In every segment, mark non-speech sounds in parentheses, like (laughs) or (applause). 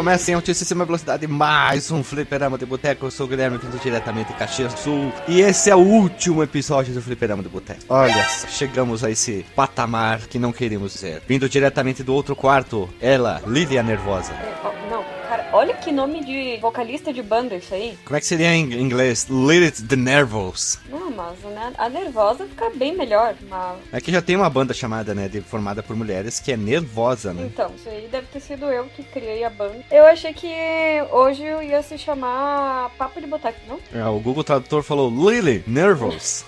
Recomeça em altíssima velocidade mais um Fliperama de Boteco. Eu sou o Guilherme, vindo diretamente de Caxias do Sul. E esse é o último episódio do Fliperama de Boteco. Olha, chegamos a esse patamar que não queríamos dizer. Vindo diretamente do outro quarto, ela, Lilia Nervosa. Olha que nome de vocalista de banda isso aí. Como é que seria em inglês? Lilith the Nervous. Não, mas né, a nervosa fica bem melhor. Mas... É que já tem uma banda chamada, né, de, formada por mulheres que é nervosa, né? Então, isso aí deve ter sido eu que criei a banda. Eu achei que hoje eu ia se chamar Papo de Boteco, não? É, o Google Tradutor falou Lily Nervous.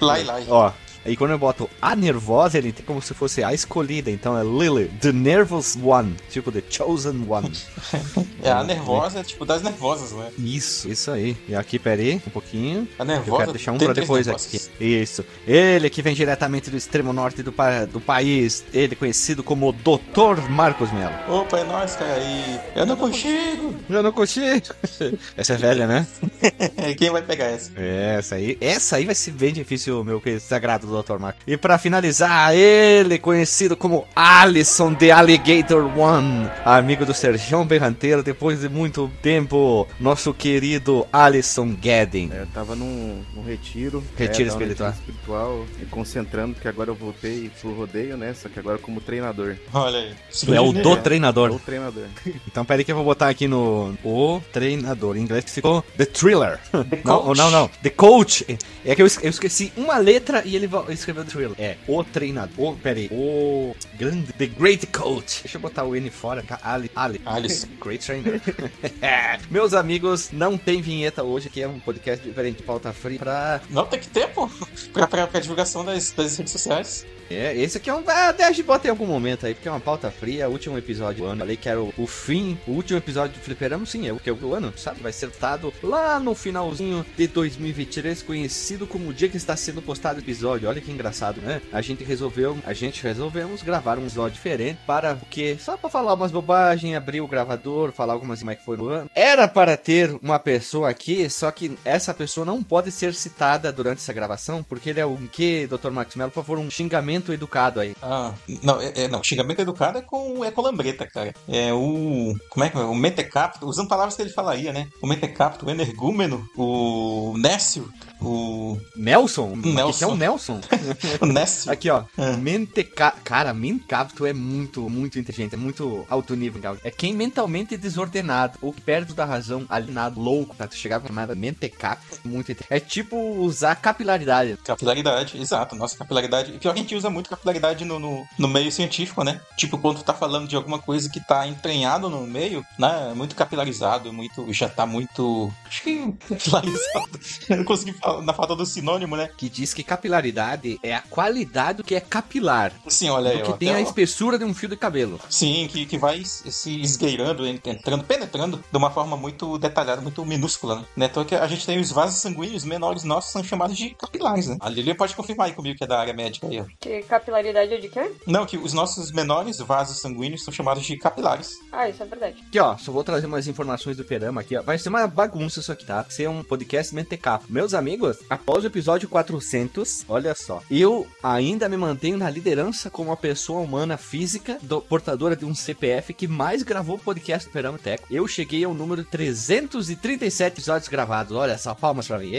Lai, lai. Ó, aí quando eu boto a nervosa, ele tem como se fosse a escolhida. Então é Lily, the nervous one. Tipo, the chosen one. (laughs) É, a nervosa é tipo das nervosas, né? Isso, isso aí. E aqui, peraí, um pouquinho. A Eu nervosa. quero deixar um pra depois aqui. Isso. Ele que vem diretamente do extremo norte do, pa- do país. Ele conhecido como Dr. Marcos Melo. Opa, é nóis, cara. E eu não consigo. Já não consigo. (laughs) Essa é velha, né? (laughs) Quem vai pegar essa? É, Essa aí, essa aí vai ser bem difícil, meu que sagrado Dr. Marco. E pra finalizar, ele conhecido como Alisson The Alligator One, amigo do Sergião Berranteiro, depois de muito tempo, nosso querido Alisson Guedin. É, eu tava num, num retiro. Retiro é, tava num espiritual. retiro espiritual, me concentrando, porque agora eu voltei pro rodeio, né? Só que agora como treinador. Olha aí. Tu é o do É, treinador. O treinador. (laughs) Então peraí que eu vou botar aqui no o treinador. Em inglês que ficou The Thriller. não, Coach. não, não. The Coach. É que eu esqueci uma letra e ele vo- escreveu Thriller. É o treinador. O, peraí. O grande. The Great Coach. Deixa eu botar o N fora. ca- Ali. Ali. Alice. (laughs) Great Trainer. (laughs) Meus amigos, não tem vinheta hoje, que é um podcast diferente de pauta fria pra. Não, tem que ter, pô. Pra, pra, pra divulgação das, das redes sociais. É, esse aqui é um. Ah, deixa de botar em algum momento aí, porque é uma pauta fria, último episódio do ano. Falei que era o, o fim, o último episódio do Fliperama, sim, é o que é o ano, sabe? Vai ser dado lá no finalzinho de 2023, conhecido como o dia que está sendo postado o episódio. Olha que engraçado, né? A gente resolveu, a gente resolvemos gravar um episódio diferente para o quê? Só para falar umas bobagens, abrir o gravador, falar algumas como é que foi no ano. Era para ter uma pessoa aqui, só que essa pessoa não pode ser citada durante essa gravação, porque ele é um que, Dr. Max Mello, por favor, um xingamento educado aí. Ah, não, é, é- não, xingamento educado é com, é com lambreta, cara. É o. Como é que é? O mentecapto, usando palavras que ele falaria, né? O mentecapto, o energúmeno, o Nécio, o. Nelson? Nelson. que é o Nelson? O Nécio. (laughs) Aqui, ó. É. Menteca... Cara, Mencapto é muito, muito inteligente, é muito alto nível. É quem mentalmente desordenado, ou perto da razão, alienado, louco, pra tu chegar pra chamada Mentecapto, muito É tipo usar capilaridade. Capilaridade, exato. Nossa, capilaridade. E pior que a gente usa muito capilaridade no, no, no meio científico, né? Tipo, quando tu tá falando de alguma coisa que tá entranhado no meio, né? Muito capilarizado, muito. Já tá muito. Acho que (laughs) capilarizado. Eu não consegui falar na falta do sinônimo, né? Que diz que capilaridade é a qualidade do que é capilar. Sim, olha aí. Do que ó, tem a o- espessura de um fio de cabelo. Sim, que, que vai se esgueirando, entrando, penetrando de uma forma muito detalhada, muito minúscula, né? Né, Então que a gente tem os vasos sanguíneos menores nossos, são chamados de capilares, né? A Lilia pode confirmar aí comigo que é da área médica aí, ó. Que capilaridade é de quê? Não, que os nossos menores vasos sanguíneos são chamados de capilares. Ah, isso é verdade. Aqui, ó, só vou trazer umas informações do Perama aqui, ó. Vai ser uma bagunça isso aqui, tá? Vai ser um podcast mentecapo. Meus amigos, após o episódio 400, olha só, eu ainda me mantenho na liderança como a pessoa humana física, do- portadora de um CPF que mais gravou podcast do Perama Teco. Eu cheguei ao número 337 episódios gravados. Olha só, palmas pra mim.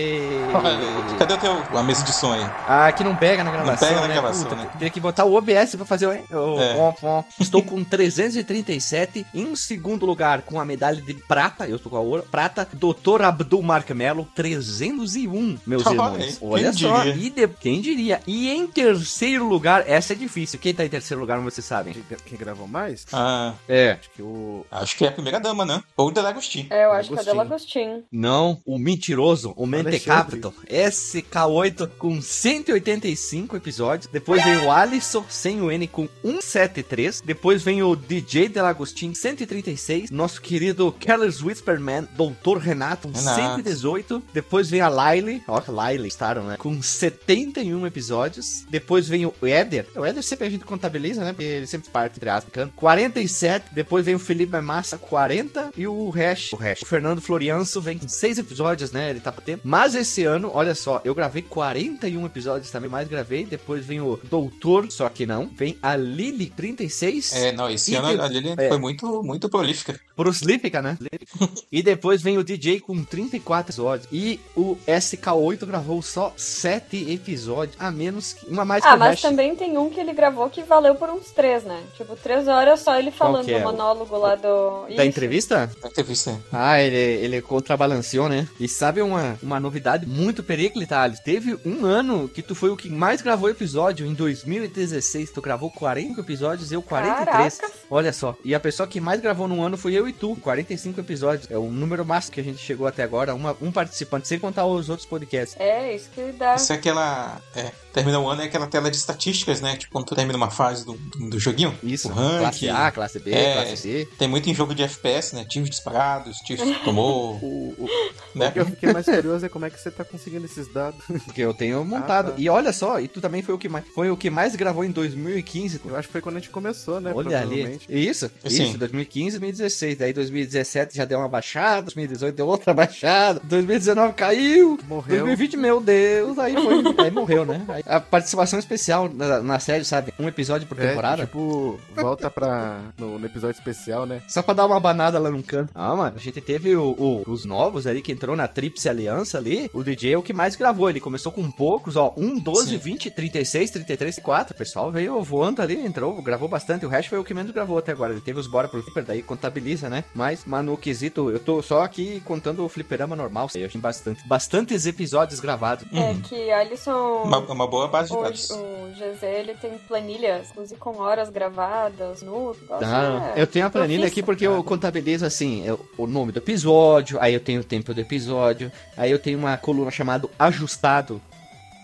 Cadê o teu, a mesa de aí? Ah, que não pega na gravação, pega na né? gravação, Puta, né? Teria que botar o OBS pra fazer o... o- É. Estou com 337. Em segundo lugar, com a medalha de prata, eu estou com a ouro, prata, Dr. Abdul Marcamelo, 301, meus Olha irmãos. Olha quem só, diria? e de- quem diria? E em terceiro lugar, essa é difícil. Quem tá em terceiro lugar, vocês sabem? Quem, quem gravou mais? Ah, É. Acho que o. acho que é a primeira dama, né? Ou o Delagostin. É, eu acho que é Agostinho. Del Agostinho. Não, o mentiroso, o. Mentecapto, SK8 com 185 episódios. Depois vem o Alisson sem o N com 173. Depois vem o DJ Delagostin 136. Nosso querido Keller's Whisperman, Doutor Renato, Renato. 118. Depois vem a Lyle Lily, ó, Lily estaram, né? Com 71 episódios. Depois vem o Éder. O Éder sempre a gente contabiliza, né? Porque ele sempre parte, entre aspas, canto. 47. Depois vem o Felipe Massa, 40. E o Hash, o Hash. O Fernando Florianço vem com 6 episódios, né? Ele tá pra tempo. Mas esse ano, olha só, eu gravei 41 episódios também, mais gravei. Depois vem o Doutor, só que não. Vem a Lily, 36. É, não, esse E ano tem- a Lily é. foi muito, muito prolífica. Prolífica, né? (laughs) e depois vem o DJ com 34 episódios. E o SK8 gravou só 7 episódios, a menos que uma mais que Ah, o mas Hash. também tem um que ele gravou que valeu por uns três, né? Tipo, três horas só ele falando é? do monólogo lá do. Da Isso. entrevista? Deve ter visto aí. Ah, ele, ele contrabalanceou, né? E sabe uma, uma novidade muito periclita, Alice? Teve um ano que tu foi o que mais gravou episódio, em 2016. Tu gravou 40 episódios, eu 43. Caraca. Olha só. E a pessoa que mais gravou num ano foi eu e tu, 45 episódios. É o número máximo que a gente chegou até agora, uma, um participante, sem contar os outros podcasts. É, isso que dá. Isso é aquela. É, termina o ano é aquela tela de estatísticas, né? Tipo, quando tu termina uma fase do, do, do joguinho. Isso, O ranking. classe A, classe B, É. classe C. Tem muito em jogo de FPS, né? Tiros disparados, tiros que (laughs) tomou, O, o, né? o que eu fiquei mais curioso é como é que você tá conseguindo esses dados. (laughs) Porque eu tenho montado. tá. E olha só, e tu também foi o que mais, foi o que mais gravou em 2015. Eu acho que foi quando a gente começou, né? Olha ali. Isso, Sim. isso, 2015, 2016. Daí 2017 já deu uma baixada, 2018 deu outra (laughs) baixada, 2019 caiu. Morreu. 2020, meu Deus, aí foi. (laughs) aí morreu, né? Aí a participação especial na, na série, sabe? Um episódio por É, temporada. tipo, volta pra. No, no episódio especial, né? Só pra dar uma banada lá no canto. Ah, mano, a gente teve o- o- os novos ali que entrou na Tríplice Aliança ali. O DJ é o que mais gravou. Ele começou com poucos, ó. 1, 12, Sim. 20, 36, 33, 4. O pessoal veio voando ali, entrou, gravou bastante. O resto foi o que menos gravou até agora. Ele teve os Bora pro Flipper, daí contabiliza, né? Mas, mas no quesito, eu tô só aqui contando o fliperama normal. Eu achei bastante, bastantes episódios gravados. É que Alisson. Uma, uma boa base de O, dados. o GZ ele tem planilhas, inclusive com horas gravadas, no. Ah, é eu tenho a planilha aqui porque eu contabilizo assim, eu- o nome do episódio, aí eu tenho o tempo do episódio, aí eu tenho uma coluna chamada ajustado,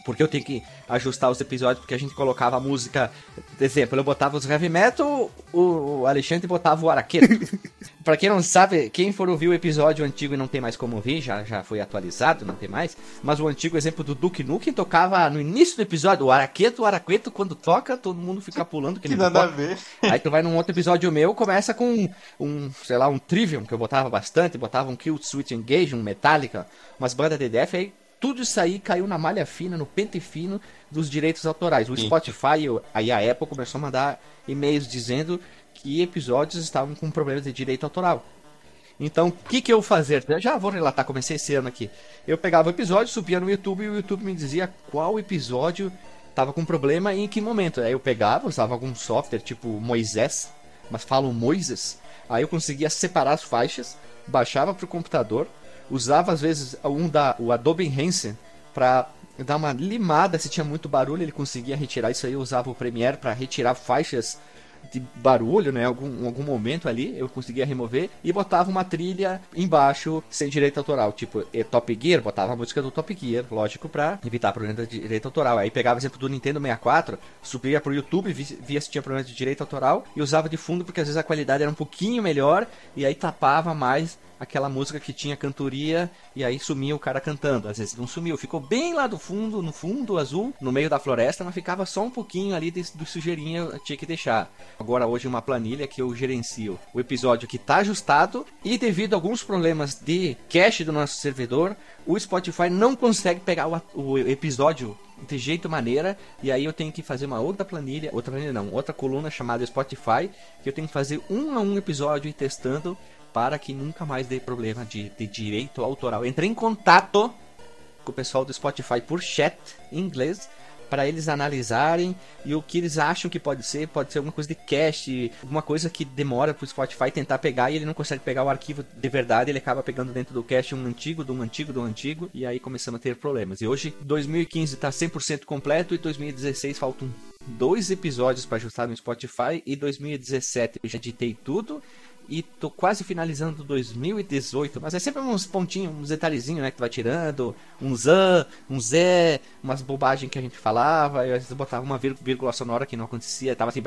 porque eu tenho que ajustar os episódios, porque a gente colocava a música, por exemplo, eu botava os heavy metal, o Alexandre botava o araqueto. (laughs) pra quem não sabe, quem for ouvir o episódio antigo e não tem mais como ouvir, já, já foi atualizado, não tem mais, mas o antigo exemplo do Duke Nukem tocava no início do episódio, o araqueto, o araqueto, quando toca, todo mundo fica pulando, que Que nada a ver. Aí tu vai num outro episódio meu, começa com um, sei lá, um Trivium, que eu botava bastante, botava um Kill Switch Engage, um Metallica, umas bandas de death, aí tudo isso aí caiu na malha fina, no pente fino dos direitos autorais. O Sim. Spotify, o- aí a Apple começou a mandar e-mails dizendo que episódios estavam com problemas de direito autoral. Então, o que, que eu fazer? Eu já vou relatar, comecei esse ano aqui. Eu pegava o episódio, subia no YouTube e o YouTube me dizia qual episódio tava com problema e em que momento. Aí eu pegava, usava algum software tipo Moisés, mas falo Moises. Aí eu conseguia separar as faixas, baixava pro computador, usava às vezes um da o Adobe Enhance para dar uma limada se tinha muito barulho, ele conseguia retirar isso aí, usava o Premiere para retirar faixas de barulho, né? Algum, algum momento ali eu conseguia remover e botava uma trilha embaixo sem direito autoral, tipo é, Top Gear, botava a música do Top Gear, lógico, pra evitar problema de direito autoral. Aí pegava exemplo do Nintendo 64, subia pro YouTube, vi- via se tinha problema de direito autoral e usava de fundo porque às vezes a qualidade era um pouquinho melhor e aí tapava mais aquela música que tinha cantoria e aí sumia o cara cantando. Às vezes não sumiu, ficou bem lá do fundo, no fundo azul, no meio da floresta, mas ficava só um pouquinho ali de- do eu tinha que deixar. Agora hoje uma planilha que eu gerencio o episódio que tá ajustado e devido a alguns problemas de cache do nosso servidor, o Spotify não consegue pegar o, o episódio de jeito maneira e aí eu tenho que fazer uma outra planilha, outra planilha não, outra coluna chamada Spotify que eu tenho que fazer um a um episódio e testando para que nunca mais dê problema de, de direito autoral. Entrei em contato com o pessoal do Spotify por chat em inglês para eles analisarem e o que eles acham que pode ser, pode ser alguma coisa de cache, alguma coisa que demora pro Spotify tentar pegar e ele não consegue pegar o arquivo de verdade, ele acaba pegando dentro do cache um antigo, um antigo, um antigo, e aí começamos a ter problemas. E hoje 2015 tá 100% completo e 2016 faltam dois episódios para ajustar no Spotify e 2017 eu já editei tudo e tô quase finalizando 2018, mas é sempre uns pontinhos, uns detalhezinhos, né, que tu vai tirando, um zan, um zé, umas bobagens que a gente falava, e às vezes botava uma vírgula sonora que não acontecia, tava assim,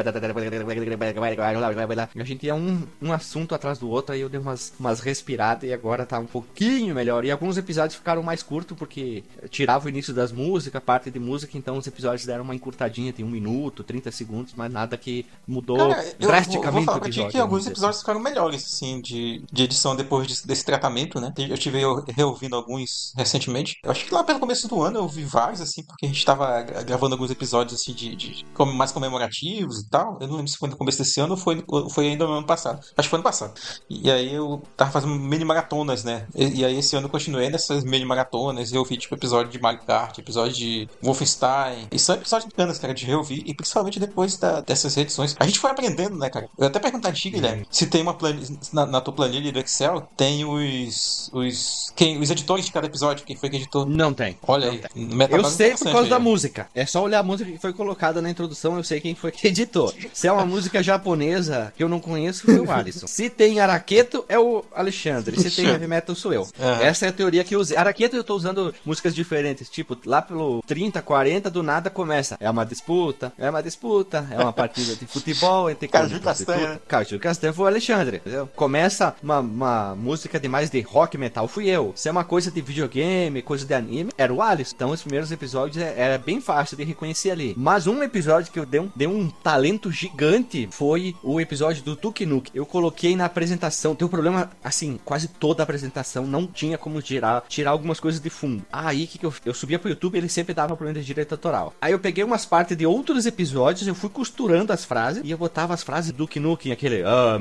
a gente ia um, um assunto atrás do outro, aí eu dei umas, umas respiradas e agora tá um pouquinho melhor. E alguns episódios ficaram mais curtos porque tirava o início das músicas, parte de música, então os episódios deram uma encurtadinha, tem um minuto, 30 segundos, mas nada que mudou Cara, drasticamente vou, vou falar o episódio. que alguns episódios ficaram melhores, assim, de, de edição depois de, desse tratamento, né? Eu tive reouvindo alguns recentemente. Eu acho que lá pelo começo do ano eu vi vários, assim, porque a gente tava gravando alguns episódios, assim, de, de mais comemorativos e tal. Eu não lembro se foi no começo desse ano ou foi, foi ainda no ano passado. Acho que foi ano passado. E aí eu tava fazendo mini maratonas, né? E, e aí esse ano eu continuei nessas mini maratonas eu vi, tipo, episódio de Mario Kart, episódio de Wolfenstein. E são episódios bacanas, cara, de reouvir. E principalmente depois da, dessas edições. A gente foi aprendendo, né, cara? Eu até perguntar a ti, Guilherme, se tem uma planilha. Na, na, tua planilha do Excel, tem os. os. Quem, os editores de cada episódio, quem foi que editou? Não tem. Olha não aí. Tem. Eu sei por causa aí. da música. É só olhar a música que foi colocada na introdução, eu sei quem foi que editou. Se é uma música japonesa que eu não conheço, foi o Alisson. Se tem Araqueto, é o Alexandre. Se tem heavy metal, sou eu. Uhum. Essa é a teoria que eu usei. Araqueto eu tô usando músicas diferentes. Tipo, lá pelo 30, 40, do nada começa. É uma disputa, é uma disputa, é uma partida de futebol entre Caju Castanha. Caju Castanha foi o Alexandre. Entendeu? Começa uma, uma música de mais de rock metal, fui eu. Se é uma coisa de videogame, coisa de anime, era o Alisson. Então os primeiros episódios é, era bem fácil de reconhecer ali. Mas um episódio que eu dei um, dei um talento gigante foi o episódio do Tuki Nuke. Eu coloquei na apresentação. Tem um problema, assim, quase toda a apresentação não tinha como tirar, tirar algumas coisas de fundo. Aí que, que eu, eu subia pro YouTube ele sempre dava problema de direito autoral. Aí eu peguei umas partes de outros episódios, eu fui costurando as frases e eu botava as frases do Nukem, aquele ah,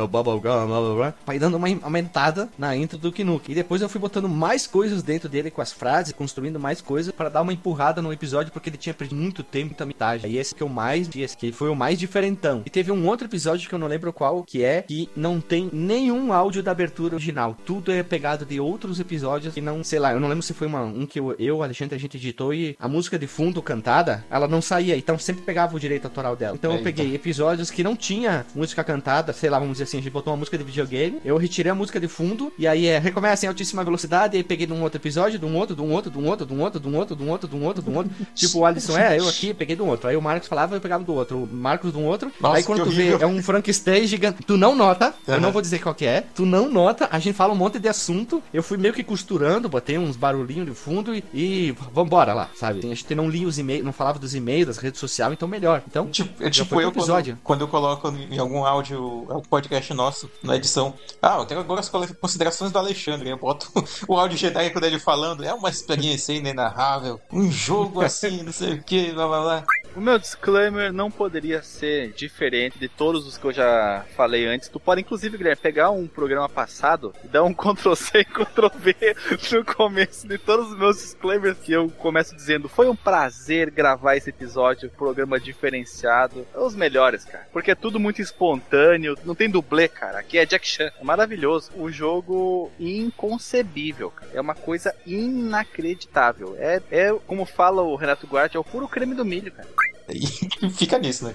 a música, bubblegum, blá blá blá, vai dando uma aumentada na intro do Nukem. E depois eu fui botando mais coisas dentro dele com as frases, construindo mais coisas para dar uma empurrada no episódio, porque ele tinha perdido muito tempo, muita metade. E esse que eu mais, esse que foi o mais diferentão. E teve um outro episódio que eu não lembro qual, que é que não tem nenhum áudio da abertura original. Tudo é pegado de outros episódios que não, sei lá, eu não lembro se foi uma, um que eu, eu Alexandre, a gente editou e a música de fundo cantada, ela não saía, então sempre pegava o direito autoral dela. Então eu peguei episódios que não tinha música cantada, sei lá, vamos dizer assim, a gente botou uma música de videogame, eu retirei a música de fundo e aí é recomeça em altíssima velocidade, e aí peguei de um outro episódio, de um outro, de um outro, de um outro, de um outro, de um outro, de um outro, de um outro, de um outro. tipo, o Alisson é, eu aqui peguei de um outro. Aí o Marcos falava, eu pegava do outro. O Marcos de um outro. Nossa, aí quando tu horrível. vê, é um Frankenstein gigante. Tu não nota, uhum. eu não vou dizer qual que é, tu não nota, a gente fala um monte de assunto, eu fui meio que costurando, botei uns barulhinhos de fundo e, e vambora lá, sabe? A gente não lia os e-mails, não falava dos e-mails, das redes sociais, então melhor. Então, tipo, é tipo eu episódio. Quando, quando, eu coloco em algum áudio, é um podcast nosso, na edição, ah, eu tenho agora as considerações do Alexandre, eu boto (laughs) o áudio Jedi quando ele falando, é uma experiência inenarrável, um jogo assim, não sei o que, blá blá blá. O meu disclaimer não poderia ser diferente de todos os que eu já falei antes. Tu pode, inclusive, Guilherme, pegar um programa passado e dar um (laughs) Ctrl-C e Ctrl-V no começo de todos os meus disclaimers que eu começo dizendo foi um prazer gravar esse episódio, programa diferenciado. É os melhores, cara. Porque é tudo muito espontâneo, não tem dublê, cara. Aqui é Jack Chan. É maravilhoso. O jogo inconcebível, cara. É uma coisa inacreditável. É, é como fala o Renato Guardi, é o puro creme do milho, cara. E (laughs) fica nisso, né?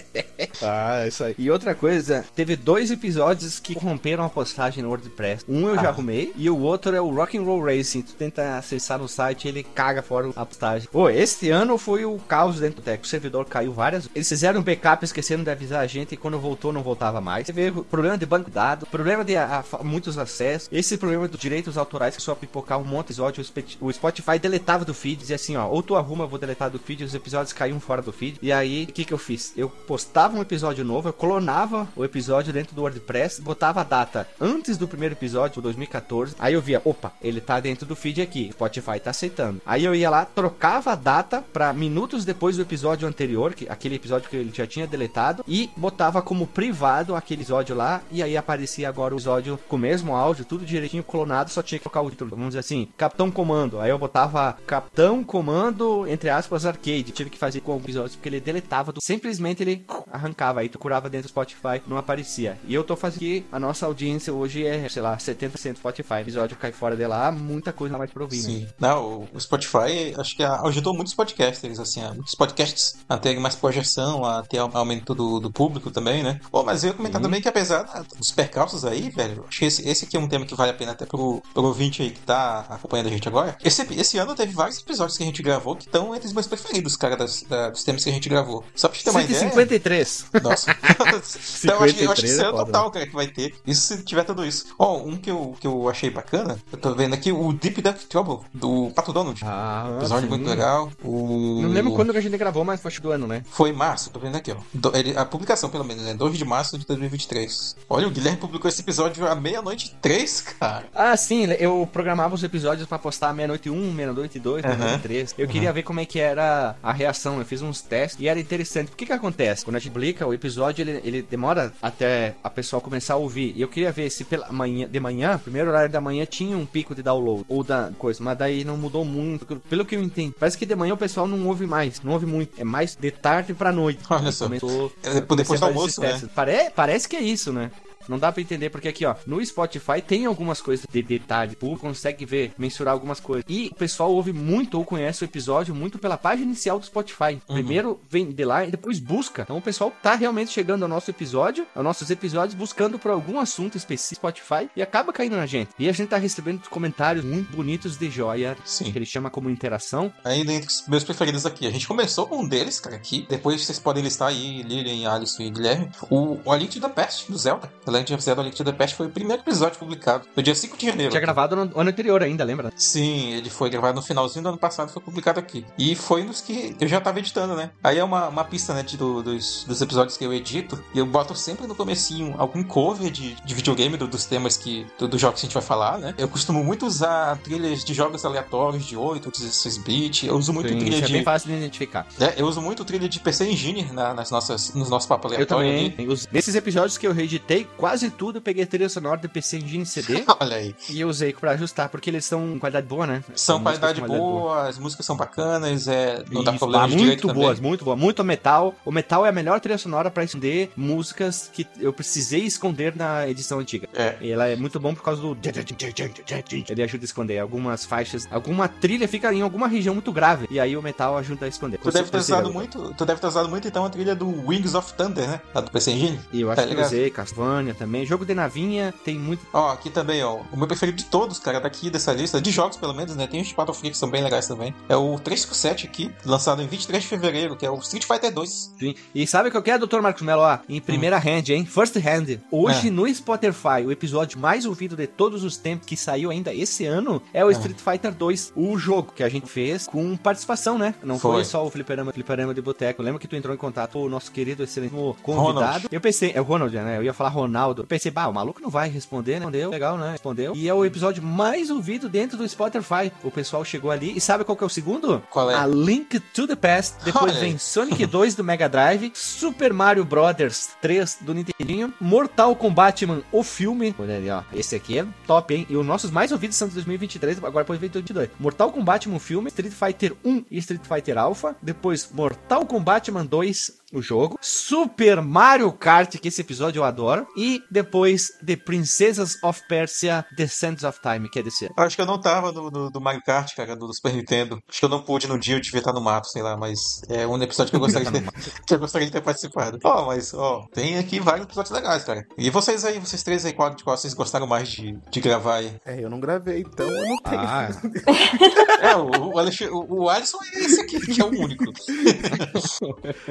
(laughs) ah, isso aí. E outra coisa, teve dois episódios que romperam a postagem no WordPress. Um eu ah. já arrumei e o outro é o Rock and Roll Racing. Tu tenta acessar no site ele caga fora a postagem. Pô, esse ano foi o caos dentro do Tech. O servidor caiu várias Eles fizeram um backup esquecendo de avisar a gente e quando voltou não voltava mais. Teve problema de banco de dados, problema de a, a, muitos acessos, esse problema dos direitos autorais que só pipocar um monte de episódio. O Spotify deletava do feed, dizia assim, ó, ou tu arruma, eu vou deletar do feed, os episódios caíam fora fora do feed. E aí, o que que eu fiz? Eu postava um episódio novo, eu clonava o episódio dentro do WordPress, botava a data antes do primeiro episódio, 2014. Aí eu via, opa, ele tá dentro do feed aqui, Spotify tá aceitando. Aí eu ia lá, trocava a data para minutos depois do episódio anterior, que aquele episódio que ele já tinha deletado, e botava como privado aquele episódio lá, e aí aparecia agora o episódio com o mesmo áudio, tudo direitinho clonado, só tinha que colocar o título. Vamos dizer assim, Capitão Comando. Aí eu botava Capitão Comando, entre aspas, arcade. Tive que fazer com episódios, porque ele deletava, do... simplesmente ele arrancava. Aí tu curava dentro do Spotify, não aparecia. E eu tô fazendo que a nossa audiência hoje é, sei lá, 70% Spotify. O episódio cai fora de lá, muita coisa mais pra ouvir, né? Sim. Não, o Spotify acho que ajudou muitos podcasters, assim, muitos podcasts a terem mais projeção, a ter aumento do, do público também, né? Bom, mas eu ia comentar Sim. também que apesar dos percalços aí, velho, acho que esse, esse aqui é um tema que vale a pena até pro, pro ouvinte aí que tá acompanhando a gente agora. Esse, esse ano teve vários episódios que a gente gravou que estão entre os meus preferidos, cara, das, da- dos temas que a gente gravou. Só pra te ter uma ideia. 153. Nossa. (laughs) então eu acho, que- eu acho que 53 esse é ano foda, total, cara, que vai ter. Isso se tiver tudo isso. Ó, um que eu, que eu achei bacana, eu tô vendo aqui, o Deep Duck Trouble, do Pato Donald. Ah, Episódio sim. muito legal. O... Não lembro quando que a gente gravou, mas foi acho do ano, né? Foi em março, tô vendo aqui, ó. Do- ele- a publicação, pelo menos, né? 2 de março de 2023. Olha, o Guilherme publicou esse episódio à meia-noite três, cara. Ah, sim, eu programava os episódios pra postar meia-noite 1, meia-noite 2, Aham. meia-noite 3. Eu queria ver como é que era a reação. Eu fiz uns testes e era interessante. Por que que acontece? Quando a gente publica o episódio, ele, ele demora até a pessoa começar a ouvir. E eu queria ver se pela manhã, de manhã, primeiro horário da manhã, tinha um pico de download ou da coisa. Mas daí não mudou muito. Pelo que eu entendo, parece que de manhã o pessoal não ouve mais. Não ouve muito. É mais de tarde pra noite. Olha só. Começou, É depois do almoço, né? Pare- parece que é isso, né? Não dá pra entender porque aqui, ó, no Spotify tem algumas coisas de detalhe, o consegue ver, mensurar algumas coisas. E o pessoal ouve muito ou conhece o episódio muito pela página inicial do Spotify. Uhum. Primeiro vem de lá e depois busca. Então o pessoal tá realmente chegando ao nosso episódio, aos nossos episódios, buscando por algum assunto específico do Spotify e acaba caindo na gente. E a gente tá recebendo comentários muito bonitos de joia, Sim. que ele chama como interação. Ainda entre os meus preferidos aqui. A gente começou com um deles, cara, aqui. Depois vocês podem listar aí, Lilian, Alisson e Guilherme. O, o A Link to the Past, do Zelda. The Legend of Zelda A Link to the Past foi o primeiro episódio publicado. No dia 5 de janeiro. Tinha gravado no ano anterior ainda, lembra? Sim, ele foi gravado no finalzinho do ano passado, foi publicado aqui. E foi nos que eu já tava editando, né? Aí é uma, uma pista, né, de, do- dos, dos episódios que eu edito. E eu boto sempre no comecinho algum cover de, de videogame do- dos temas que, do- dos jogos que a gente vai falar, né? Eu costumo muito usar trilhas de jogos aleatórios de 8 ou 16 bit. Eu uso muito Sim, trilha isso é de. bem fácil de identificar. É, eu uso muito trilha de PC Engine na- nas nossas, nos nossos papos Eu aleatórios também. ali. Os- nesses episódios que eu reeditei, quase tudo eu peguei a trilha sonora do PC Engine CD (laughs) Olha aí. e eu usei pra ajustar, porque eles são qualidade boa, né? São músicas qualidade com boa, as músicas são bacanas, é, não dá Isso, problema ah, de muito também. boas, muito boa, muito metal. O metal é a melhor trilha sonora pra esconder músicas que eu precisei esconder na edição antiga. É. E ela é muito bom por causa do ele ajuda a esconder algumas faixas, alguma trilha fica em alguma região muito grave e aí o metal ajuda a esconder. Tu deve ter usado muito, tu deve ter usado muito então a trilha do Wings of Thunder, né? Lá do PC Engine. E eu Tá acho que eu usei Castlevania também. Jogo de navinha tem muito Ó, aqui também, ó. O meu preferido de todos, cara, daqui dessa lista, de jogos pelo menos, né? Tem os Battlefield que são bem legais também. É o 357 aqui, lançado em 23 de fevereiro, que é o Street Fighter 2. Sim. E sabe qual que é, Dr. Marcos Mello? Ó, em primeira hand, hein? First hand. Hoje É. no Spotify, o episódio mais ouvido de todos os tempos que saiu ainda esse ano é o É. Street Fighter 2, o jogo que a gente fez com participação, né? Não foi, Foi. só o Fliperama, Fliperama de Boteco. Lembra que tu entrou em contato com o nosso querido, excelente convidado? Ronald. Eu pensei, é o Ronald, né? Eu ia falar Ronaldo. Eu pensei, bah, o maluco não vai responder, né? Respondeu, legal, né? Respondeu. E é o episódio mais ouvido dentro do Spotify. O pessoal chegou ali e sabe qual que é o segundo? Qual é? A Link to the Past. Depois Olha vem Sonic (laughs) 2 do Mega Drive, Super Mario Brothers 3 do Nintendinho, Mortal Kombat Man, o filme. Olha ali, ó. Esse aqui é top, hein? E os nossos mais ouvidos são de 2023, agora depois vem 2022. Mortal Kombat Man, o filme, Street Fighter 1 e Street Fighter Alpha. Depois Mortal Kombat Man 2, o jogo. Super Mario Kart, que esse episódio eu adoro. E depois The Princesses of Persia, The Sands of Time, que é desse ano. Acho que eu não tava no, no- do Mario Kart, cara, do, do Super Nintendo. Acho que eu não pude no dia, eu devia estar no mato, sei lá, mas é um episódio que eu gostaria (laughs) de ter, (laughs) que eu gostaria de ter participado. Ó, mas, ó, tem aqui vários episódios legais, cara. E vocês aí, vocês três aí, qual de qual vocês gostaram mais de, de gravar aí? É, eu não gravei, então eu não tenho. Ah, (laughs) É, o, o, o, o Alisson é esse aqui, que é o único.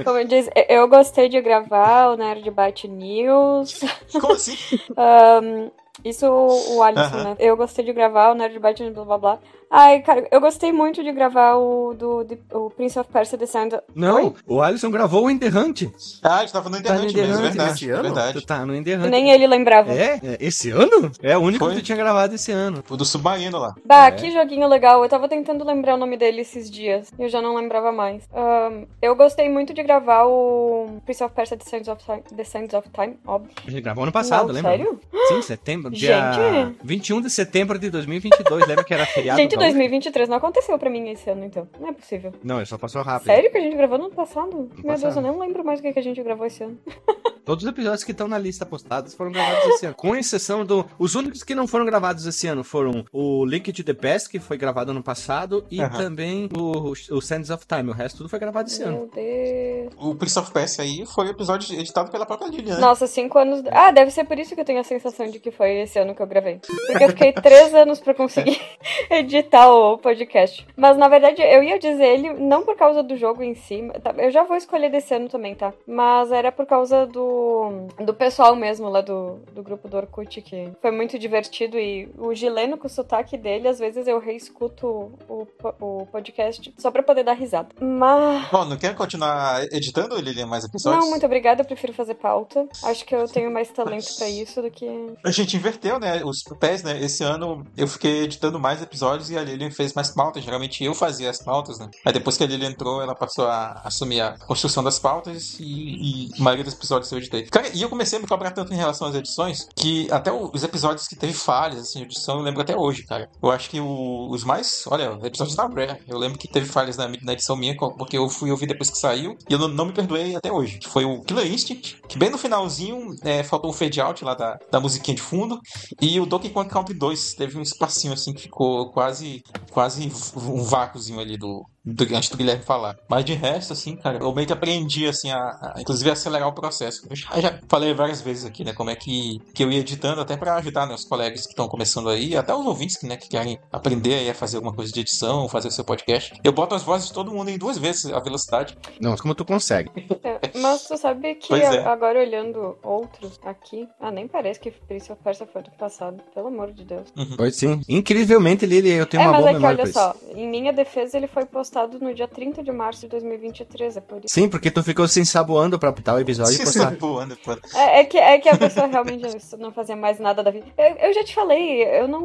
Como eu disse, eu gostei de gravar o Nerd Byte News. (laughs) Como assim? Ahn, isso o Alisson, Aham. né? Eu gostei de gravar o Nerd Byte News, blá blá blá. Ai, cara, eu gostei muito de gravar o do de- o Prince of Persia The Sound. Não, Oi? o Alisson gravou o In The Hunt. Ah, a gente tava no Tá no internet mesmo, Internet verdade. esse É ano? verdade. Tu tá no In The Hunt. Nem ele lembrava. É? É, Esse ano? É o único Foi. que tu tinha gravado esse ano. O do Submarino lá. Bah, É. que joguinho legal. Eu tava tentando lembrar o nome dele esses dias. E eu já não lembrava mais. Ahn, eu gostei muito de gravar o Prince of Persia The Sands of Time, The Sands of Time óbvio. A gente gravou ano passado, não, lembra? sério? Sim, setembro. Dia Gente. 21 de setembro de 2022. Lembra que era feriado Gente, 2023 não aconteceu pra mim esse ano, então. Não é possível. Não, ele só passou rápido. Sério que a gente gravou no ano passado? Meu Deus, passado. eu não lembro mais o que que a gente gravou esse ano. (laughs) Todos os episódios que estão na lista postados foram gravados esse ano. Com exceção do. Os únicos que não foram gravados esse ano foram o Link to the Past, que foi gravado ano passado, e também o, o Sands of Time. O resto tudo foi gravado esse ano. Meu Deus. O Prince of Persia aí foi o episódio editado pela própria Lilian, né? Nossa, cinco anos. Ah, deve ser por isso que eu tenho a sensação de que foi esse ano que eu gravei. Porque eu fiquei três anos pra conseguir (laughs) editar o podcast. Mas na verdade eu ia dizer ele não por causa do jogo em si. tá, Eu já vou escolher desse ano também, tá? Mas era por causa do, do pessoal mesmo lá do, do grupo do Orkut, que foi muito divertido. E o Gileno com o sotaque dele, às vezes eu reescuto o, o podcast só pra poder dar risada. Mas. Bom, não quer continuar editando, Lilian, mais episódios? Não, muito obrigada, eu prefiro fazer pauta. Acho que eu tenho mais talento pra isso do que. A gente inverteu, né? Os pés, né? Esse ano eu fiquei editando mais episódios e a Lilian fez mais pautas. Geralmente eu fazia as pautas, né? Aí depois que a Lilian entrou, ela passou a assumir a construção das pautas e, e a maioria dos episódios eu editei. Cara, e eu comecei a me cobrar tanto em relação às edições que até os episódios que teve falhas, assim, edição, eu lembro até hoje, cara. Eu acho que o- os mais. Olha, os episódios da Rare. Eu lembro que teve falhas na, na edição minha, porque eu fui ouvir depois que saiu e eu não, não me perdoei até hoje. Foi o Killer Instinct, que bem no finalzinho é, faltou um fade out lá da, da musiquinha de fundo. E o Donkey Kong Country 2 teve um espacinho assim que ficou quase quase um vácuozinho ali do, do antes do Guilherme falar. Mas de resto, assim, cara, eu meio que aprendi assim a, a inclusive a acelerar o processo. Eu já, já falei várias vezes aqui, né, como é que, que eu ia editando até pra ajudar né, os colegas que estão começando aí, até os ouvintes que, né, que querem aprender aí a fazer alguma coisa de edição, fazer o seu podcast. Eu boto as vozes de todo mundo em duas vezes a velocidade. Não, como tu consegue. É, mas tu sabe que é. agora olhando outros aqui. Ah, nem parece que Prince of Persia foi do passado. Pelo amor de Deus. Pois sim. Incrivelmente, Lili, eu tenho é, uma mas boa é que memória olha só, isso. em minha defesa ele foi postado no dia 30 de março de 2023, é por isso. Sim, porque tu ficou se ensaboando pra tal episódio e Se postar. voando, pô. É, é que, é que a pessoa realmente (laughs) não fazia mais nada da vida. Eu, eu já te falei, eu não,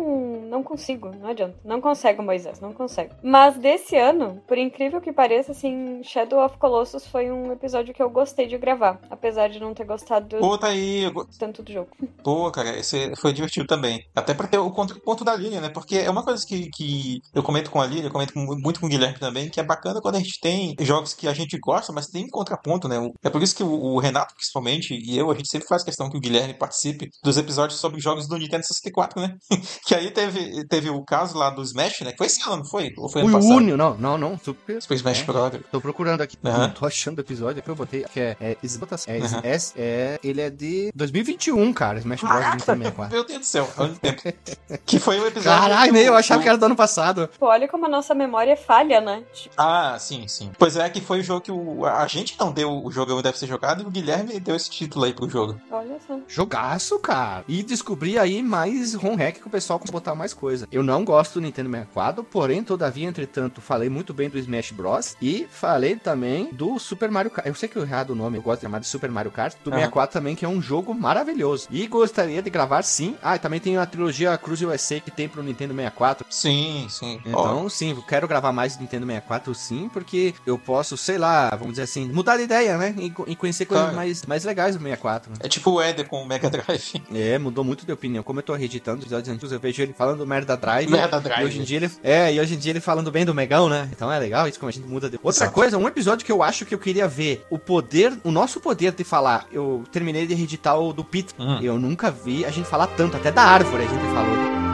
não consigo, não adianta. Não consegue, Moisés, não consegue. Mas desse ano, por incrível que pareça, assim, Shadow of Colossus foi um episódio que eu gostei de gravar. Apesar de não ter gostado Pô, tá aí, eu tanto do jogo. Pô, cara, esse foi divertido também. Até pra ter o contraponto da Lilian, né? Porque é uma coisa que, que eu comento com a Lilian, eu comento com- muito com o Guilherme também, que é bacana quando a gente tem jogos que a gente gosta, mas tem um contraponto, né? É por isso que o, Renato, principalmente, e eu, a gente sempre faz questão que o Guilherme participe dos episódios sobre jogos do Nintendo 64, né? (laughs) que aí teve, teve o caso lá do Smash, né? Que foi esse ano, não foi? Ou foi ano O passado? Unio, não, não, não. Super. Foi Smash É. Bros. Tô procurando aqui. Aham. Não tô achando o episódio que eu botei. Que é. É, é, Aham. é, é- ele é de 2021, cara. Smash Bros. Nintendo 64. Meu Deus do céu, olha o tempo. que foi o episódio. Caralho, eu achava que era do ano passado. Pô, olha como a nossa memória é falha, né? Tipo, Ah, sim, sim. Pois é, que foi o jogo que o, a gente não deu o jogo deve ser jogado e o Guilherme deu esse título aí pro jogo. olha só. Jogaço, cara. E descobri aí mais home hack que o pessoal consegue botar mais coisa. Eu não gosto do Nintendo 64, porém, todavia, entretanto, falei muito bem do Smash Bros. E falei também do Super Mario Kart. Eu sei que eu errado o nome, eu gosto de chamar de Super Mario Kart. Do Aham. 64 também, que é um jogo maravilhoso. E gostaria de gravar sim. Ah, e também tem a trilogia Cruz USA que tem pro Nintendo 64. Sim, sim. Então, sim, eu quero gravar mais do Nintendo 64, sim, porque eu posso, sei lá, vamos dizer assim, mudar de ideia, né? E, co- e conhecer coisas Claro. mais, mais legais do 64. né? é tipo o Eder com o Mega Drive. (laughs) É, mudou muito de opinião. Como eu tô reeditando os episódios antigos, eu vejo ele falando merda drive. Merda E Drive. hoje em dia ele. É, e hoje em dia ele falando bem do Megão, né? Então é legal isso como a gente muda de. Outra Exato. coisa, um episódio que eu acho que eu queria ver, o poder, o nosso poder de falar. Eu terminei de reeditar o do Pit. Hum. Eu nunca vi a gente falar tanto, até da árvore a gente falou.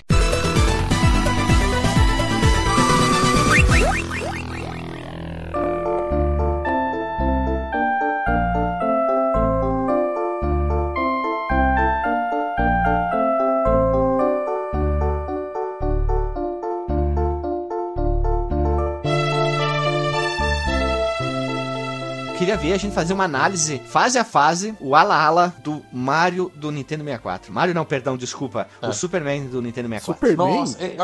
Queria ver a gente fazer uma análise fase a fase, o ala ala do Mario do Nintendo 64. Mario não, perdão, desculpa. É. O Superman do Nintendo 64. Superman? Nossa, é,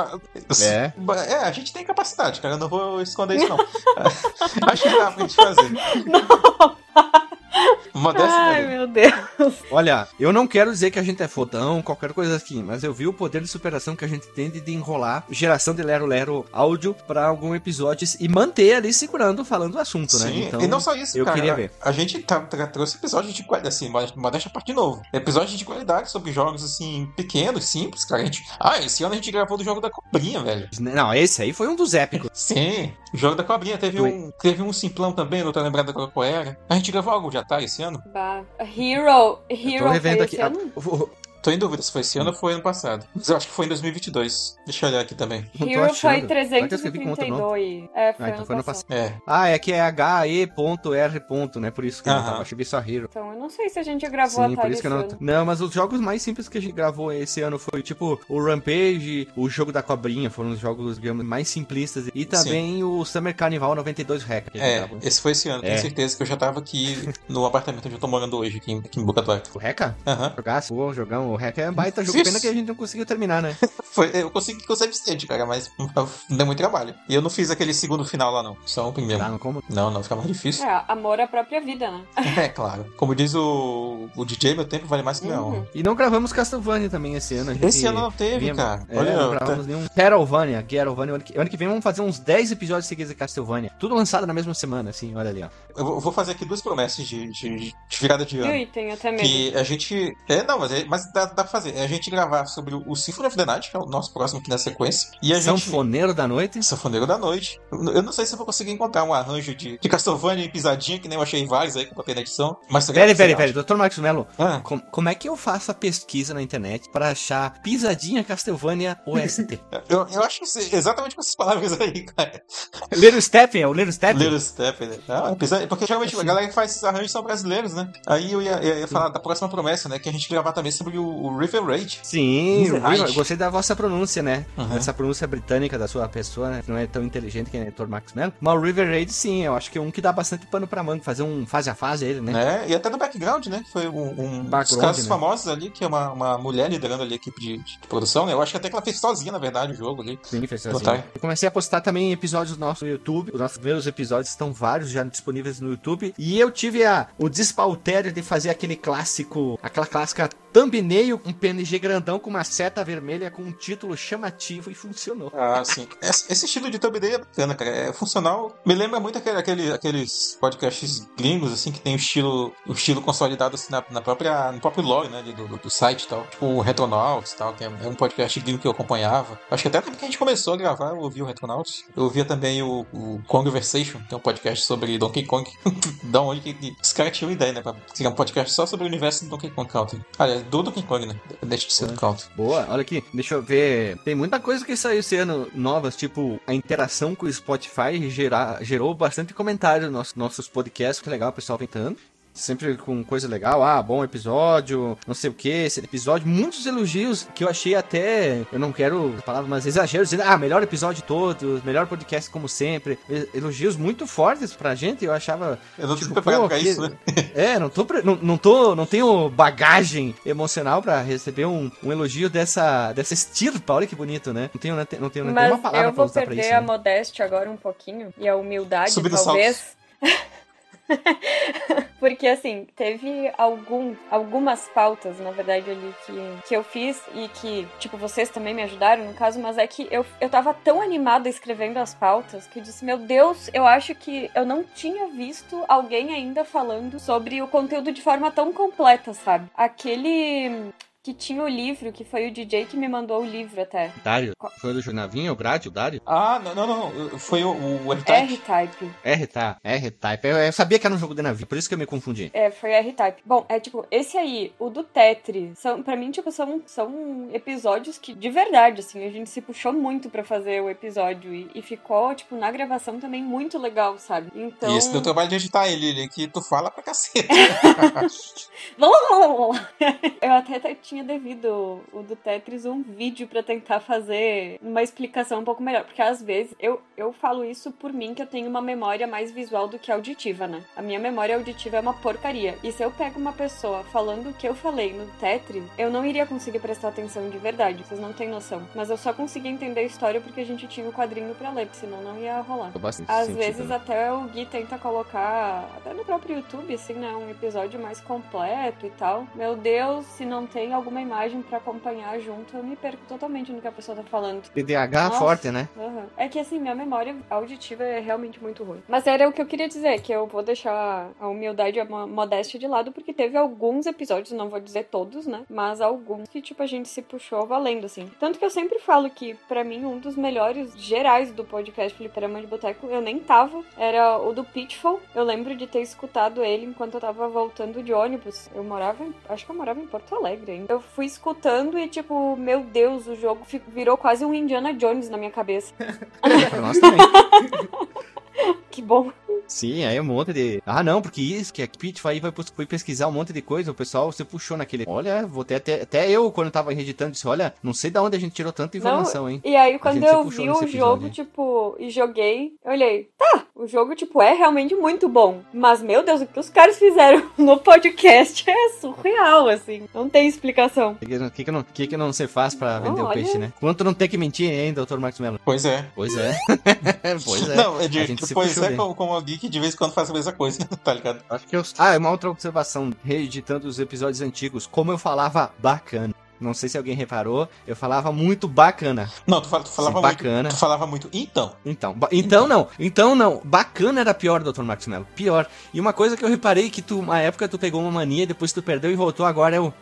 É. é. a gente tem capacidade, cara. Eu não vou esconder isso, não. (laughs) Acho que dá pra gente fazer. (laughs) (laughs) Modéstia, Ai, né? meu Deus. Olha, eu não quero dizer que a gente é fodão, qualquer coisa assim, mas eu vi o poder de superação que a gente tem de enrolar geração de Lero Lero áudio pra algum episódio e manter ali segurando, falando o assunto, né? Sim, e não só isso, eu cara. queria ver. A gente tá, tá- trouxe episódio de qualidade, assim, modéstia a parte de novo. Episódio de qualidade sobre jogos, assim, pequenos, simples, cara. A gente... Ah, esse ano a gente gravou do jogo da cobrinha, velho. Não, esse aí foi um dos épicos. Sim, jogo da cobrinha. Teve Oi. um, teve um simplão também, não tô lembrado qual era. A gente gravou algo de Atari esse ano? Bah. Hero. Eu Hero tô revendo aqui. o- Tô em dúvida se foi esse ano ou foi ano passado. Mas eu acho que foi em 2022. Deixa eu olhar aqui também. Hero foi achando. Vai que eu escrevi com outro nome. 332. É, foi, Ah, então ano foi no passado. É. Ah, é que é H-E.R. né? Por isso que eu não tava. Achei só Hero. Então, eu não sei se a gente gravou Sim, a por isso que eu não. ano. Não, mas os jogos mais simples que a gente gravou esse ano foi tipo o Rampage, o jogo da cobrinha, foram os jogos, digamos, mais simplistas. E também o Summer Carnival 92 Hack. É, gravou. esse foi esse ano. É. Tenho certeza que eu já tava aqui no apartamento onde eu tô morando hoje, aqui em, aqui em Boca do Acre. O Hack? Aham. Jogasse? Pô, jogão. O Hack é um baita jogo. Isso. Pena que a gente não conseguiu terminar, né? (laughs) Foi, eu consegui que eu sempre cara, mas deu muito trabalho. E eu não fiz aquele segundo final lá, não. Só o primeiro. Tá, não como. Não, não, fica mais difícil. É, amor à própria vida, né? (laughs) É, claro. Como diz o, o DJ, meu tempo vale mais que minha Uhum. E não gravamos Castlevania também esse ano. Esse ano não teve, vinha- cara. É, Olha, não tá- gravamos nenhum. Castlevania, Castlevania. Ano que, ano que vem vamos fazer uns 10 episódios seguidos de Castlevania. Tudo lançado na mesma semana, assim, olha ali, ó. Eu vou- fazer aqui duas promessas de, de, de virada de ano. Ui, tenho até medo. Que a gente. É, não, mas, é- mas dá, dá pra fazer. É a gente gravar sobre o, Symphony of the Night, que é o nosso próximo aqui na sequência. E a gente. Sanfoneiro da noite. Sanfoneiro da Noite. Eu eu não sei se eu vou conseguir encontrar um arranjo de, de Castlevania em pisadinha, que nem eu achei vários aí que eu botei na edição. Mas Peraí, peraí, peraí, Dr. Marcos Mello. Ah, Com- como é que eu faço a pesquisa na internet pra achar Pisadinha Castlevania OST? (laughs) eu, eu acho que se- exatamente com essas palavras aí, cara. Little Step, é o Little Step? Little Step, né? Não, é pisa- porque geralmente a galera que faz esses arranjos são brasileiros, né? Aí eu ia, eu ia falar da próxima promessa, né? Que a gente gravar também sobre o, o River Raid. Sim, River Raid. gostei da vossa pronúncia, né? Uhum. Essa pronúncia britânica da sua pessoa, né? Não é tão inteligente que nem o Dr. Max Mello. Mas o River Raid, sim, eu acho que é um que dá bastante pano pra manga, fazer um fase a fase ele, né? Né? E até no background, né? Que foi um, um dos casos né? famosos ali, que é uma, uma mulher liderando ali a equipe de, de produção, né? Eu acho que até que ela fez sozinha, na verdade, o jogo ali. Sim, fez assim. Botar. Eu comecei a postar também episódios no nosso YouTube. Os nossos primeiros episódios estão vários já disponíveis no YouTube. E eu tive a, o despautério de fazer aquele clássico, aquela clássica thumbnail, um PNG grandão com uma seta vermelha com um título chamativo e funcionou. Ah, sim. Esse, estilo de thumbnail é bacana, cara. É funcional. Me lembra muito aquele, aquele- aqueles podcasts gringos, assim, que tem o estilo, o estilo consolidado assim, na, na própria, no próprio log, né? Do, do, do site e tal. Tipo o Retronauts e tal, que é, é um podcast gringo que eu acompanhava. Acho que até que a gente começou a gravar, eu ouvi o Retronauts. Eu ouvia também o, o Conversation, que é um podcast sobre Donkey Kong. (laughs) da onde que que os caras tinham ideia, né? Pra criar um podcast só sobre o universo do Donkey Kong Country. Aliás, do Donkey Kong, né? Deixa de ser do Country. Boa, olha aqui, deixa eu ver. Tem muita coisa que saiu esse ano novas, tipo a interação com o Spotify gerar, gerou bastante comentário nos nossos podcasts, que legal, o pessoal tentando. Sempre com coisa legal, ah, bom episódio, não sei o que, esse episódio, muitos elogios que eu achei até, eu não quero a palavra, mas exageros, dizendo, ah, melhor episódio de todos, melhor podcast como sempre, elogios muito fortes pra gente, eu achava Eu não tô Tipo, preparado pô, pra que- isso, né? (laughs) é, não tô, pre- não, não tô, não tenho bagagem emocional pra receber um, um elogio dessa, dessa estirpa, olha que bonito, né? Não tenho, não tenho, não tenho Mas nenhuma palavra eu pra vou usar pra perder isso. a né? modéstia agora um pouquinho e a humildade, Subindo talvez. (laughs) (laughs) Porque assim, teve algum, algumas pautas, na verdade, ali que, que eu fiz e que, tipo, vocês também me ajudaram, no caso, mas é que eu, eu tava tão animada escrevendo as pautas que eu disse, meu Deus, eu acho que eu não tinha visto alguém ainda falando sobre o conteúdo de forma tão completa, sabe? Aquele que tinha o livro, que foi o DJ que me mandou o livro até. Dário, foi do Jornavinho, o Brad, o Dário? Ah, não, não, não. Foi o, o R-Type. R-Type. R, tá, R-Type. Eu, eu sabia que era um jogo de navio, por isso que eu me confundi. É, foi R-Type. Bom, é tipo, esse aí, o do Tetris, são, pra mim, tipo, são, são episódios que, de verdade, assim, a gente se puxou muito pra fazer o episódio e, e ficou, tipo, na gravação também muito legal, sabe? Então. E esse deu trabalho de editar ele, ele que tu fala pra cacete. (laughs) (laughs) Eu até, até tinha tinha devido o do Tetris um vídeo pra tentar fazer uma explicação um pouco melhor. Porque às vezes eu, eu falo isso por mim, que eu tenho uma memória mais visual do que auditiva, né? A minha memória auditiva é uma porcaria. E se eu pego uma pessoa falando o que eu falei no Tetris, eu não iria conseguir prestar atenção de verdade. Vocês não têm noção. Mas eu só consegui entender a história porque a gente tinha o quadrinho pra ler, porque senão não ia rolar. Bastante Às sentido, vezes né? até o Gui tenta colocar, até no próprio YouTube, assim, né? Um episódio mais completo e tal. Meu Deus, se não tem alguma imagem pra acompanhar junto, eu me perco totalmente no que a pessoa tá falando. TDAH Nossa. forte, né? Aham. É que assim, minha memória auditiva é realmente muito ruim. Mas era o que eu queria dizer, que eu vou deixar a humildade e a mo- modéstia de lado, porque teve alguns episódios, não vou dizer todos, né? Mas alguns que, tipo, a gente se puxou valendo, assim. Tanto que eu sempre falo que, pra mim, um dos melhores gerais do podcast Fliperama de Boteco, eu nem tava, era o do Pitfall. Eu lembro de ter escutado ele enquanto eu tava voltando de ônibus. Eu morava, em, acho que eu morava em Porto Alegre ainda. Eu fui escutando e, tipo, meu Deus, o jogo virou quase um Indiana Jones na minha cabeça. (laughs) Pra nós também. (laughs) Que bom. Sim, aí um monte de. Ah, não, porque isso, que a Pit aí vai foi pesquisar um monte de coisa, o pessoal se puxou naquele. Olha, vou ter até, até eu, quando tava reeditando, disse: Olha, não sei da onde a gente tirou tanta informação, hein? E aí, quando eu vi o jogo, tipo, e joguei, eu olhei, tá, o jogo, tipo, é realmente muito bom. Mas, meu Deus, o que os caras fizeram (laughs) no podcast é surreal, assim. Não tem explicação. O que, que, que, não, que, que não se faz pra Não, vender o olha. peixe, né? Quanto não tem que mentir, hein, doutor Marcos Mello? Pois é. Pois é. (laughs) pois é. Não, é A de, pois puxou é como, como alguém que de vez em quando faz a mesma coisa, (laughs) tá ligado? Acho que eu. Ah, é uma outra observação, reeditando os episódios antigos, como eu falava bacana. Não sei se alguém reparou, eu falava muito bacana. Não, tu, tu falava Sim, muito. bacana. Tu falava muito. Então. Então, ba- então não, então não. Bacana era pior, Dr. Marcos Mello. Pior. E uma coisa que eu reparei que tu, uma época tu pegou uma mania, depois tu perdeu e voltou, agora é o.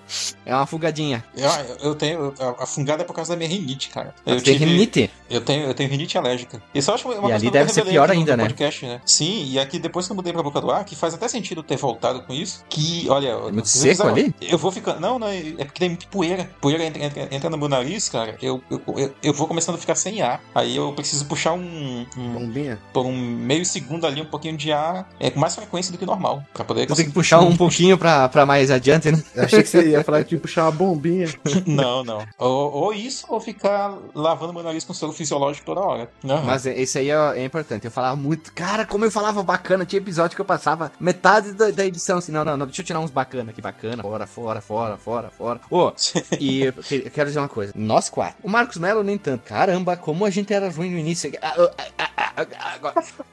É uma fugadinha. Eu, eu tenho. A, a fungada é por causa da minha rinite, cara. Eu tive- rinite? Eu tenho, eu tenho rinite alérgica. Isso eu acho uma E coisa ali deve ser pior ainda, né? podcast, né? Sim, e aqui depois que eu mudei pra Boca do Ar, que faz até sentido ter voltado com isso, que, olha... É muito se seco eu- ali? Eu vou ficando... Não, não, é porque tem poeira. Poeira entra, entra- entra no meu nariz, cara, eu, eu, eu, eu vou começando a ficar sem ar. Aí eu preciso puxar um... um Bombinha. por um meio segundo ali, um pouquinho de ar, é, com mais frequência do que normal, pra poder... Tu tem que puxar um (laughs) pouquinho pra, pra mais adiante, né? Eu achei que você ia falar de puxar uma bombinha. (laughs) Não, não. Ou, ou isso, ou ficar lavando meu nariz com soro fisiológico toda hora. Não. Mas é- esse aí é, é importante. Eu falava muito. Cara, como eu falava bacana. Tinha episódio que eu passava metade da, da edição assim. Não, não, não. Deixa eu tirar uns bacana aqui. Bacana. Fora, fora, fora, fora, fora. Ô, (laughs) e eu, que- eu quero dizer uma coisa. Nós quatro. O Marcos Melo nem tanto. Caramba, como a gente era ruim no início. Ah, ah, ah.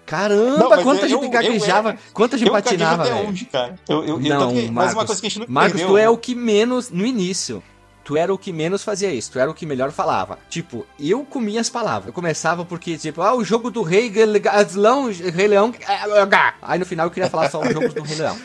Caramba, Não, quanto a eu- gente eu- gaguejava. eu- quanto a gente eu patinava, até velho. onde, cara? Eu, eu, eu Não, tanto que- mas Marcos. uma coisa que a gente não Marcos, perdeu, tu é o que menos no início. Tu era o que menos fazia isso, tu era o que melhor falava. Tipo, eu comia as palavras. Eu começava porque, tipo, ah, o jogo do Rei Gaslão, Rei Leão. Aí no final eu queria falar só os jogos do Rei Leão.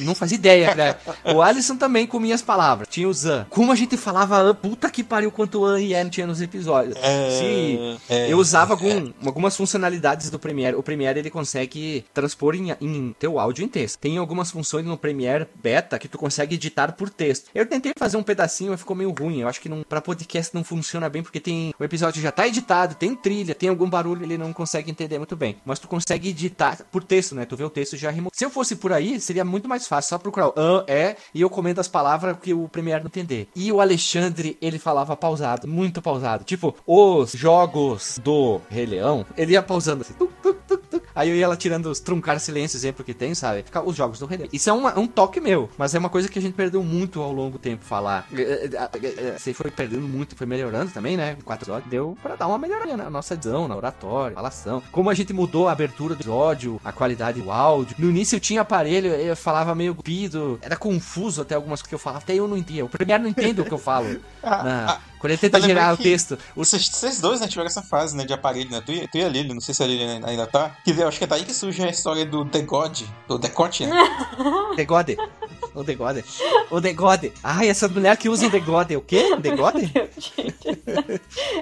Não fazia ideia, né? O Alisson também comia as palavras. Tinha o Zan. Como a gente falava, "Ah, puta que pariu, quanto An e N tinha nos episódios. É, é, eu usava algum- algumas funcionalidades do Premiere. O Premiere ele consegue transpor em, em teu áudio em texto. Tem algumas funções no Premiere Beta que tu consegue editar por texto. Eu tentei fazer um pedacinho, mas ficou meio ruim. Eu acho que não, para podcast não funciona bem porque tem o episódio já tá editado, tem trilha, tem algum barulho ele não consegue entender muito bem. Mas tu consegue editar por texto, né? Tu vê o texto já remo... Se eu fosse por aí, seria muito mais fácil, só procurar o é e eu comendo as palavras que o Premiere não entender. E o Alexandre, ele falava pausado, muito pausado. Tipo, os jogos do Rei Leão, ele ia pausando assim. tuc, tuc, tuc. Aí eu ia lá tirando os truncar silêncios exemplo que tem, sabe? Os jogos do Leão. Isso é uma- um toque meu, mas é uma coisa que a gente perdeu muito ao longo do tempo falar. É, é, é, Você foi perdendo muito, foi melhorando também, né? Quatro episódios deu pra dar uma melhoria na nossa edição, na oratória, falação. Como a gente mudou a abertura do episódio, a qualidade do áudio. No início eu tinha aparelho, eu falava meio pido, era confuso até algumas coisas que eu falava, até eu não entendia. O Premiere não entende o que eu falo. (laughs) Na- quando ele tenta gerar o texto. O Vocês, dois, né, tiveram essa fase, né, de aparelho, né? Tu e, tu e a Lili, não sei se a Lili ainda tá. Que eu acho que é daí que surge a história do The God, do The Cotian. Degode. (laughs) O Degode. O Degode. Ai, essa mulher que usa o Degode. O quê? Degode? (laughs) Gente,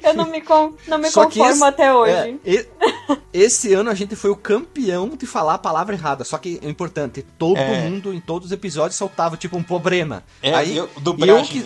eu não me, con- não me Só conformo esse- até hoje. É, e- esse ano a gente foi o campeão de falar a palavra errada. Só que é importante, todo É. mundo em todos os episódios soltava tipo um problema. É, Aí eu- que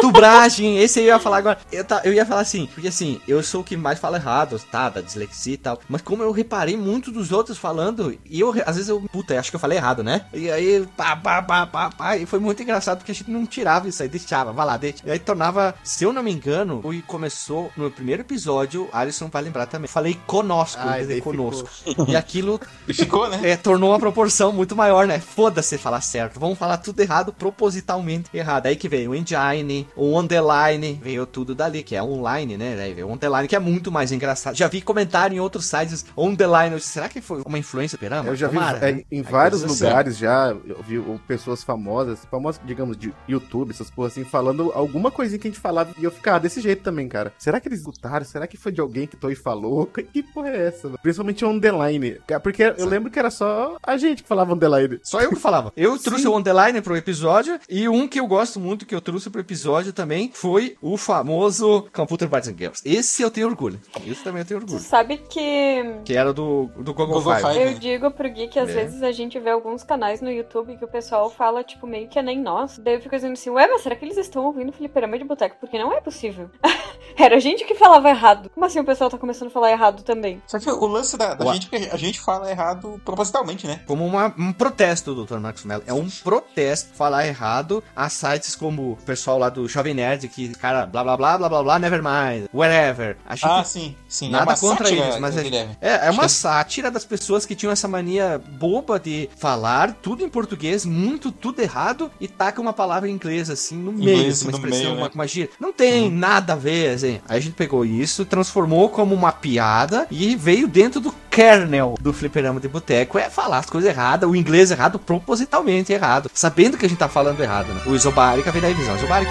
dublagem, esse aí eu ia falar agora. Eu, tá, eu ia falar assim, porque assim, eu sou o que mais fala errado, tá? Da dislexia e tal. Mas como eu reparei muito dos outros falando, e eu, às vezes eu, puta, acho que eu falei errado, né? E aí, pá, pá, pá, pá, pá. E foi muito engraçado porque a gente não tirava isso aí, deixava, vai lá, deixa. E aí tornava, se eu não me engano, e começou no primeiro episódio, Alisson vai lembrar também. Falei conosco, Ah, quer dizer, conosco. (laughs) E aquilo ficou, né? é, tornou uma proporção muito maior, né? Foda-se falar certo. Vamos falar tudo errado, propositalmente errado. Aí que veio o engine, o underline, veio tudo dali, que é online, né? Veio o underline, que é muito mais engraçado. Já vi comentário em outros sites, underline. disse, Será que foi uma influência perama? Eu já vi Tomara, é, né? em vários assim. lugares já, eu vi pessoas famosas, famosas, digamos, de YouTube, essas porras assim, falando alguma coisinha que a gente falava e eu ficava desse jeito também, cara. Será que eles escutaram? Será que foi de alguém que tô e falou? (laughs) Que, porra é essa? mano? Principalmente o underline. Porque eu lembro que era só a gente que falava underline. Só eu que falava. Eu (laughs) trouxe o underline pro episódio e um que eu gosto muito que eu trouxe pro episódio também foi o famoso Computer Boys and Girls. Esse eu tenho orgulho. Esse também eu tenho Tu orgulho. sabe que Que era do, do Google, Google Five. Five. eu digo pro Gui que às É. vezes a gente vê alguns canais no YouTube que o pessoal fala, tipo, meio que é nem nós. Daí eu fico dizendo assim, ué, mas será que eles estão ouvindo Fliperama de Boteco? Porque não é possível. (laughs) Era a gente que falava errado. Como assim o pessoal tá começando a falar errado também? Só que o lance da, da gente é que a gente fala errado propositalmente, né? Como uma- um protesto, doutor Marcos Mello. É um protesto falar errado a sites como o pessoal lá do Jovem Nerd, que, cara, blá blá blá blá blá blá, nevermind, whatever. A gente Ah, sim, sim. Nada é uma contra sátira, eles, mas é-. É, é uma Acho sátira das pessoas que tinham essa mania boba de falar tudo em português, muito tudo errado, e taca uma palavra em inglês, assim, no meio, Inglês assim, uma expressão, meio, uma, né? uma gíria. Não tem nada a ver, assim. Aí a gente pegou isso, transformou como uma piada e veio dentro do kernel do fliperama de boteco, é falar as coisas erradas, o inglês errado, propositalmente errado, sabendo que a gente tá falando errado, né? O Isobárica vem da revisão. Isobárica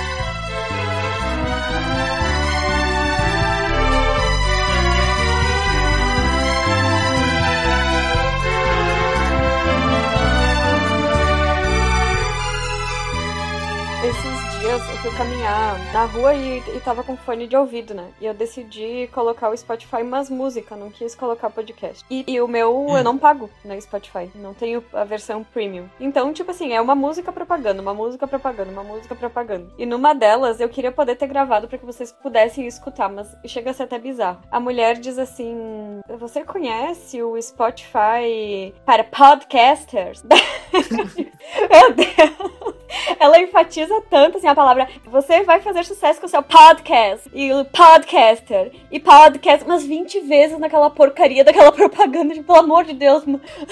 dias eu fui caminhar na rua e, e tava com fone de ouvido, né? E eu decidi colocar o Spotify umas músicas, não quis colocar podcast. E, e o meu eu não pago no Spotify, não tenho a versão premium. Então, tipo assim, é uma música propaganda, uma música propaganda, uma música propaganda. E numa delas eu queria poder ter gravado pra que vocês pudessem escutar, mas chega a ser até bizarro. A mulher diz assim: Você conhece o Spotify para podcasters? (laughs) Meu Deus! (laughs) Ela enfatiza tanto assim a palavra. Você vai fazer sucesso com o seu podcast. E o podcaster. E podcast umas 20 vezes naquela porcaria daquela (laughs) propaganda. Pelo amor de Deus.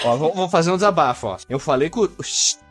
Ó, vou fazer um desabafo, ó. Eu falei com o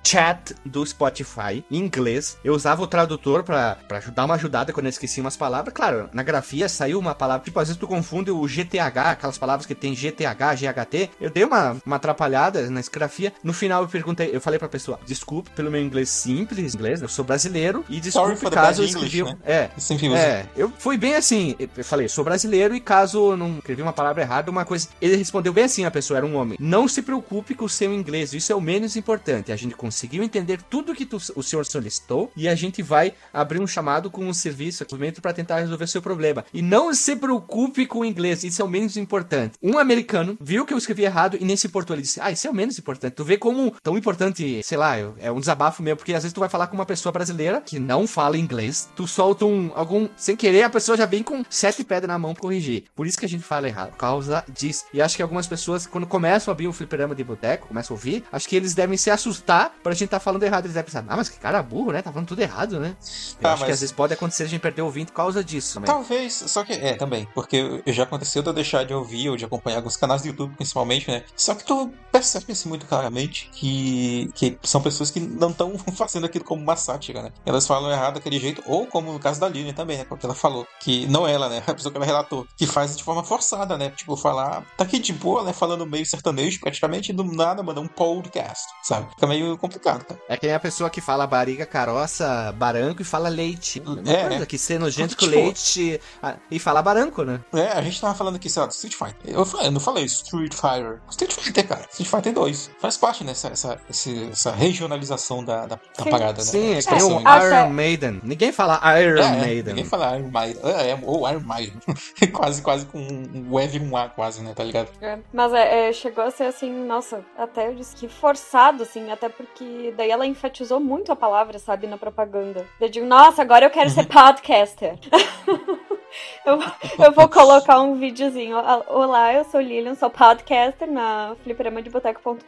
chat do Spotify em inglês. Eu usava o tradutor pra, pra dar uma ajudada quando eu esqueci umas palavras. Claro, na grafia saiu uma palavra. Tipo, às vezes tu confunde o GTH, aquelas palavras que tem GTH, GHT. Eu dei uma, uma atrapalhada na grafia. No final eu perguntei, eu falei pra pessoa: desculpe pelo meu inglês simples, inglês, eu sou brasileiro. E desculpe the caso eu bad English, escrevi. né? É, é, eu fui bem assim. Eu falei, sou brasileiro e caso eu não escrevi uma palavra errada, uma coisa. Ele respondeu bem assim: a pessoa era um homem. Não se preocupe com o seu inglês, isso é o menos importante. A gente conseguiu entender tudo que tu- o senhor solicitou e a gente vai abrir um chamado com um serviço aqui para tentar resolver seu problema. E não se preocupe com o inglês, isso é o menos importante. Um americano viu que eu escrevi errado e nem se. Ele disse: Ah, isso é o menos importante. Tu vê como tão importante, sei lá, é um desabafo meu, porque às vezes tu vai falar com uma pessoa brasileira que não fala inglês, tu solta um algum sem querer, a pessoa já vem com sete pedras na mão pra corrigir. Por isso que a gente fala errado, por causa disso. E acho que algumas pessoas, quando começam a abrir um fliperama de boteco, começam a ouvir, acho que eles devem se assustar pra gente tá falando errado. Eles devem pensar, ah, mas que cara burro, né? Tá falando tudo errado, né? Eu Ah, acho que mas- às vezes pode acontecer a gente perder o ouvinte por causa disso também. Talvez, só que é, também, porque já aconteceu de eu deixar de ouvir ou de acompanhar alguns canais do YouTube, principalmente, né? Só que tu percebe assim, muito claramente que, que são pessoas que não estão (laughs) fazendo aquilo como uma sátira, né? Elas falam errado daquele jeito, ou como no caso da Lilian também, né? Porque ela falou, que não ela, né? (laughs) A pessoa que ela relatou, que faz de forma forçada, né? Tipo, falar, tá aqui de boa, né? Falando meio sertanejo, praticamente do nada, manda um podcast, sabe? Fica meio complicado, cara. É que nem a pessoa que fala barriga, caroça, baranco e fala leite. É, coisa, né? que ser nojento com Tipo- leite ah, e fala baranco, né? É, a gente tava falando aqui, sei lá, do Street Fighter. Eu, falei- eu não falei Street Fighter. Street Fighter, cara. Street Fighter 2. Faz parte nessa essa, essa regionalização da, da, da parada, né? Sim, é que Expressão o Iron tá. Maiden. Ninguém fala Iron É, é, Maiden. Ninguém fala Iron Maiden. É, é, ou Iron Maiden. (laughs) quase, quase com um Ev e um A, quase, né? Tá ligado? É, Mas é, é, chegou a ser assim, nossa, até eu disse que forçado, assim, até porque que daí ela enfatizou muito a palavra, sabe, na propaganda. Eu digo, nossa, agora eu quero ser podcaster. (laughs) eu, eu vou colocar um videozinho. Olá, eu sou Lilian, sou podcaster na fliperamadeboteco.com.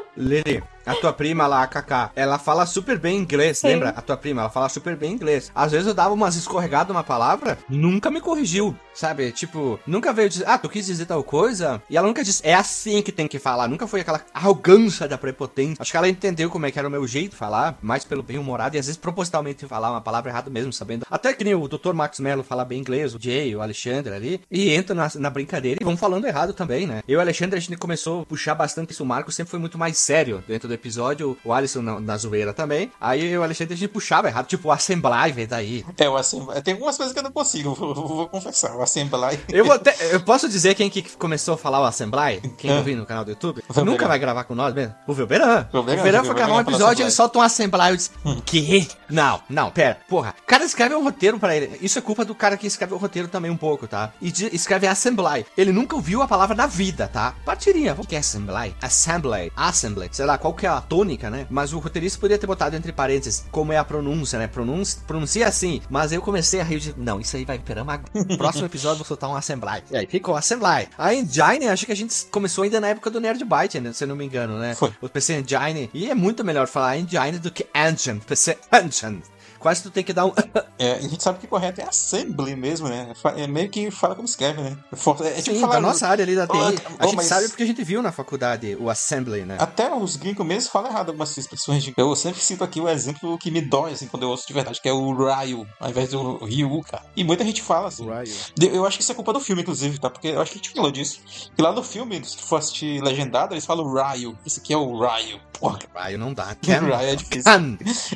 (laughs) Lili, a tua prima lá, a Kaká, ela fala super bem inglês, Sim. lembra? A tua prima, ela fala super bem inglês. Às vezes eu dava umas escorregadas numa palavra, nunca me corrigiu, sabe? Tipo, nunca veio dizer, ah, tu quis dizer tal coisa? E ela nunca disse, é assim que tem que falar. Nunca foi aquela arrogância da prepotência. Acho que ela entendeu como é que era o meu jeito de falar, mais pelo bem humorado e às vezes propositalmente falar uma palavra errada mesmo, sabendo. Até que nem o Dr. Max Mello fala bem inglês, o Jay, o Alexandre ali, e entra na, na brincadeira e vão falando errado também, né? Eu e o Alexandre, a gente começou a puxar bastante isso. O Marco sempre foi muito mais sério dentro do episódio, o Alisson na, na zoeira também. Aí o Alexandre, a gente puxava errado, tipo, o Assembly, velho, daí. É, o Assembly. Tem algumas coisas que eu não consigo, (laughs) vou, vou, confessar. O Assembly. Eu, vou até, eu posso dizer quem que começou a falar o Assembly? Quem eu vi no canal do YouTube? Nunca vai gravar com nós mesmo? O Velberan. O Velberan foi gravar um episódio e ele solta um Assembly. Eu disse, hum. que? Não, não, pera. Porra, o cara escreve um roteiro pra ele. Isso é culpa do cara que escreve o roteiro também um pouco, tá? E de, escreve Assembly. Ele nunca ouviu a palavra na vida, tá? Partirinha, o que é Assembly? Assembly. Assembly. Sei lá, qual que é a tônica, né? Mas o roteirista poderia ter botado entre parênteses como é a pronúncia, né? Pronúncia, pronuncia assim. Mas eu comecei a rir de, não, isso aí vai perama. (laughs) Próximo episódio vou soltar um Assembly. E aí ficou Assembly. A Engine, acho que a gente começou ainda na época do Nerd Byte, né? se eu não me engano, né? Foi. O PC Engine. E é muito melhor falar Engine do que Engine. PC Engine quase tu tem que dar um. (laughs) é, a gente sabe que correto é assembly mesmo, né? É meio que fala como escreve, né? É, é tipo Sim, falar. Da nossa área ali da TI. Oh, a gente mas... sabe porque a gente viu na faculdade o assembly, né? Até os gringos mesmo falam errado algumas expressões. Eu sempre cito aqui o exemplo que me dói, assim, quando eu ouço de verdade, que é o Ryu, ao invés do Ryu, cara. E muita gente fala assim. Ryu. Eu acho que isso é culpa do filme, inclusive, tá? Porque eu acho que a gente falou disso. E lá no filme, se for assistir legendado, eles falam Ryu. Esse aqui é o Ryu. Porra. Ryu não dá. Can. (laughs) Ryu é difícil.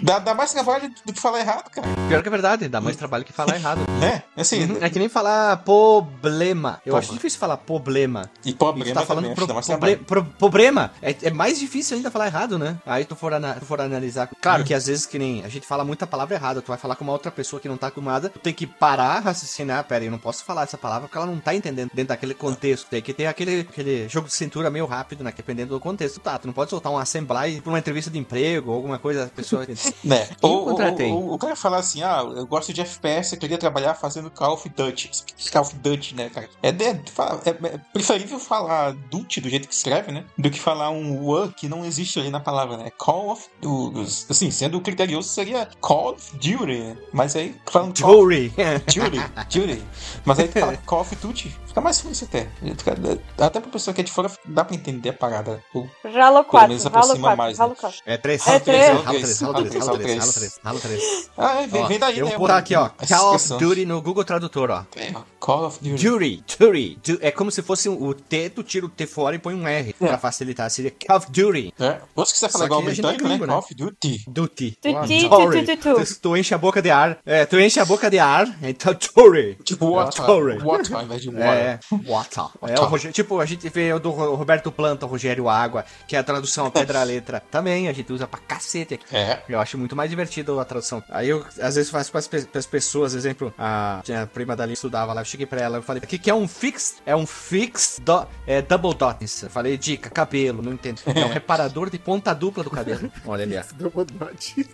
Dá, dá mais trabalho do que falar errado, cara. Pior que é verdade, dá mais trabalho que falar errado. É, assim. Uhum. É que nem falar problema. Eu acho difícil falar problema. E problema e tá falando pro, proble pro, problema. É, é, mais difícil ainda falar errado, né? Aí tu for, tu for analisar. Claro hum. que às vezes que nem a gente fala muita palavra errada. Tu vai falar com uma outra pessoa que não tá acostumada. Tu tem que parar, raciocinar. Pera eu não posso falar essa palavra porque ela não tá entendendo dentro daquele contexto. Tem que ter aquele, aquele jogo de cintura meio rápido, né? Dependendo do contexto. Tá, tu não pode soltar um assembly pra uma entrevista de emprego ou alguma coisa. A pessoa. (laughs) né? Ou, ou, ou, o cara falar assim, ah, eu gosto de FPS, eu queria trabalhar fazendo Call of Duty. Call of Duty, né, cara? É, de, é, é, preferível falar Duty do jeito que escreve, né? Do que falar um one que não existe ali na palavra, né? Call of. Assim, sendo criterioso seria Call of Duty. Né? Mas aí, falando. Duty! Duty! Duty! Mas aí tu fala (laughs) Call of Duty, fica mais fácil até. Até pra pessoa que é de fora, dá pra entender a parada. Ou, Ralo 4. Pelo menos aproxima mais. Né? É 3. É 3. Ralo 3. Ralo 3. Ralo 3. Ralo 3. Ah, é, vem, vem daí, eu né? Vou botar aqui, ó. Call of Duty no Google Tradutor, ó. É, Call of Duty. Duty, Duty. É como se fosse o T, tu tira o T fora e põe um R é. pra facilitar. Seria Call of Duty. É. Ou se quiser falar igual britânico, né? Call of Duty. Duty. Duty, Duty, tu, tu enche a boca de ar. É, tu enche a boca de ar, então Duty. Tipo water. Water ao invés de water. É, water. É, o Rogério, tipo, a gente vê o do Roberto Planta, o Rogério Água, que é a tradução pedra-letra. Também a gente usa pra cacete aqui. É. Eu acho muito mais divertido a tradução. Aí eu, às vezes, faço pras, pras pessoas, exemplo, a, a prima dali estudava lá, eu cheguei pra ela, eu falei, o que, que é um fix? É um fix do, é, double dots. Eu falei, dica, cabelo, não entendo. É um reparador de ponta dupla do cabelo. (laughs) Olha ali, ó. Double dot.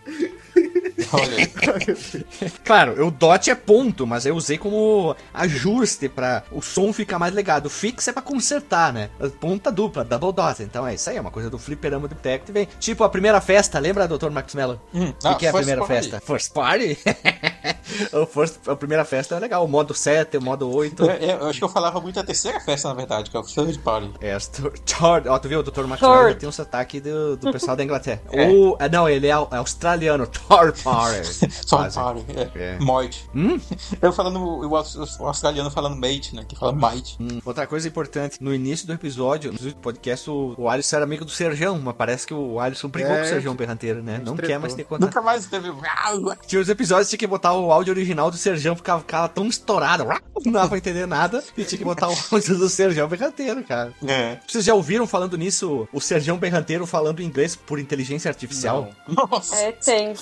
(laughs) claro, o dot é ponto, mas eu usei como ajuste para o som ficar mais legado. O fix é para consertar, né? Ponta dupla, double dot. Então é isso aí, é uma coisa do fliperama do Tech vem. Tipo a primeira festa, lembra, Dr. Max Mello? Hum, o que, que é a primeira party. festa? First Party? (laughs) (laughs) o first, a primeira festa é legal, o modo 7, o modo 8. É, é, eu acho que eu falava muito a terceira festa, na verdade, que é o Third Party. É, Third, ó, tu viu, o Dr. Mello tem um sotaque do, do pessoal da Inglaterra. (laughs) É. O, não, ele é, é australiano, Third Party. (laughs) Third Party, é. é. Moit. Hum? Eu falando, o, australiano falando mate, né, que fala mate. Hum. Outra coisa importante, no início do episódio, no podcast, o, o Alisson era amigo do Serjão, mas parece que o Alisson brigou é, com o Serjão Berranteiro, né? Não quer mais ter contato. Nunca mais teve... Tinha os episódios que tinha que botar o áudio original do Serjão, ficava, ficava tão estourado, (laughs) não dava pra entender nada, e tinha que botar o (laughs) áudio do Serjão Berranteiro, cara. É. Vocês já ouviram falando nisso, o Serjão Berranteiro falando inglês por inteligência artificial? Não. Nossa. É, tem.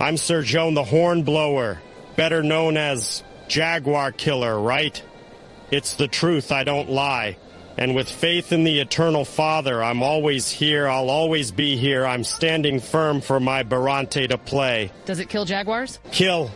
I'm Sir Joan the Hornblower, better known as Jaguar Killer, right? It's the truth, I don't lie. And with faith in the eternal Father, I'm always here, I'll always be here, I'm standing firm for my Barante to play. Does it kill jaguars? Kill.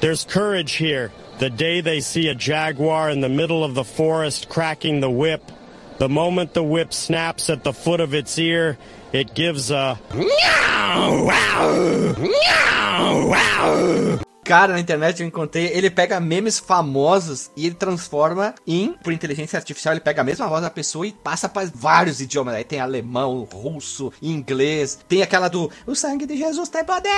There's courage here. The day they see a jaguar in the middle of the forest cracking the whip, the moment the whip snaps at the foot of its ear, it gives a meow, wow, meow, wow. Cara, na internet eu encontrei, ele pega memes famosos e ele transforma em, por inteligência artificial, ele pega a mesma voz da pessoa e passa para vários idiomas. Aí tem alemão, russo, inglês, tem aquela do O sangue de Jesus tem poder,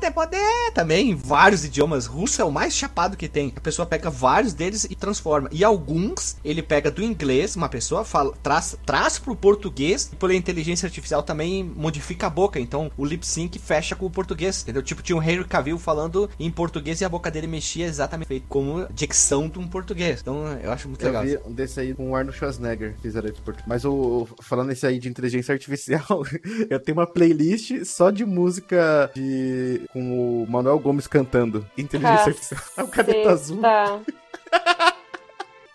tem poder, também em vários idiomas. Russo é o mais chapado que tem. A pessoa pega vários deles e transforma. E alguns ele pega do inglês, uma pessoa fala, traz, traz pro português e pela inteligência artificial também modifica a boca. Então o lip sync fecha com o português, entendeu? Tipo, tinha o Henry Cavill falando em português e a boca dele mexia exatamente como dicção de um português. Então eu acho muito Eu legal. vi um desse aí com o Arnold Schwarzenegger, fizeram esse português. Mas o, falando esse aí de inteligência artificial, (laughs) eu tenho uma playlist só de música de com o Manuel Gomes cantando. Inteligência artificial. É (laughs) o caneta azul. (laughs)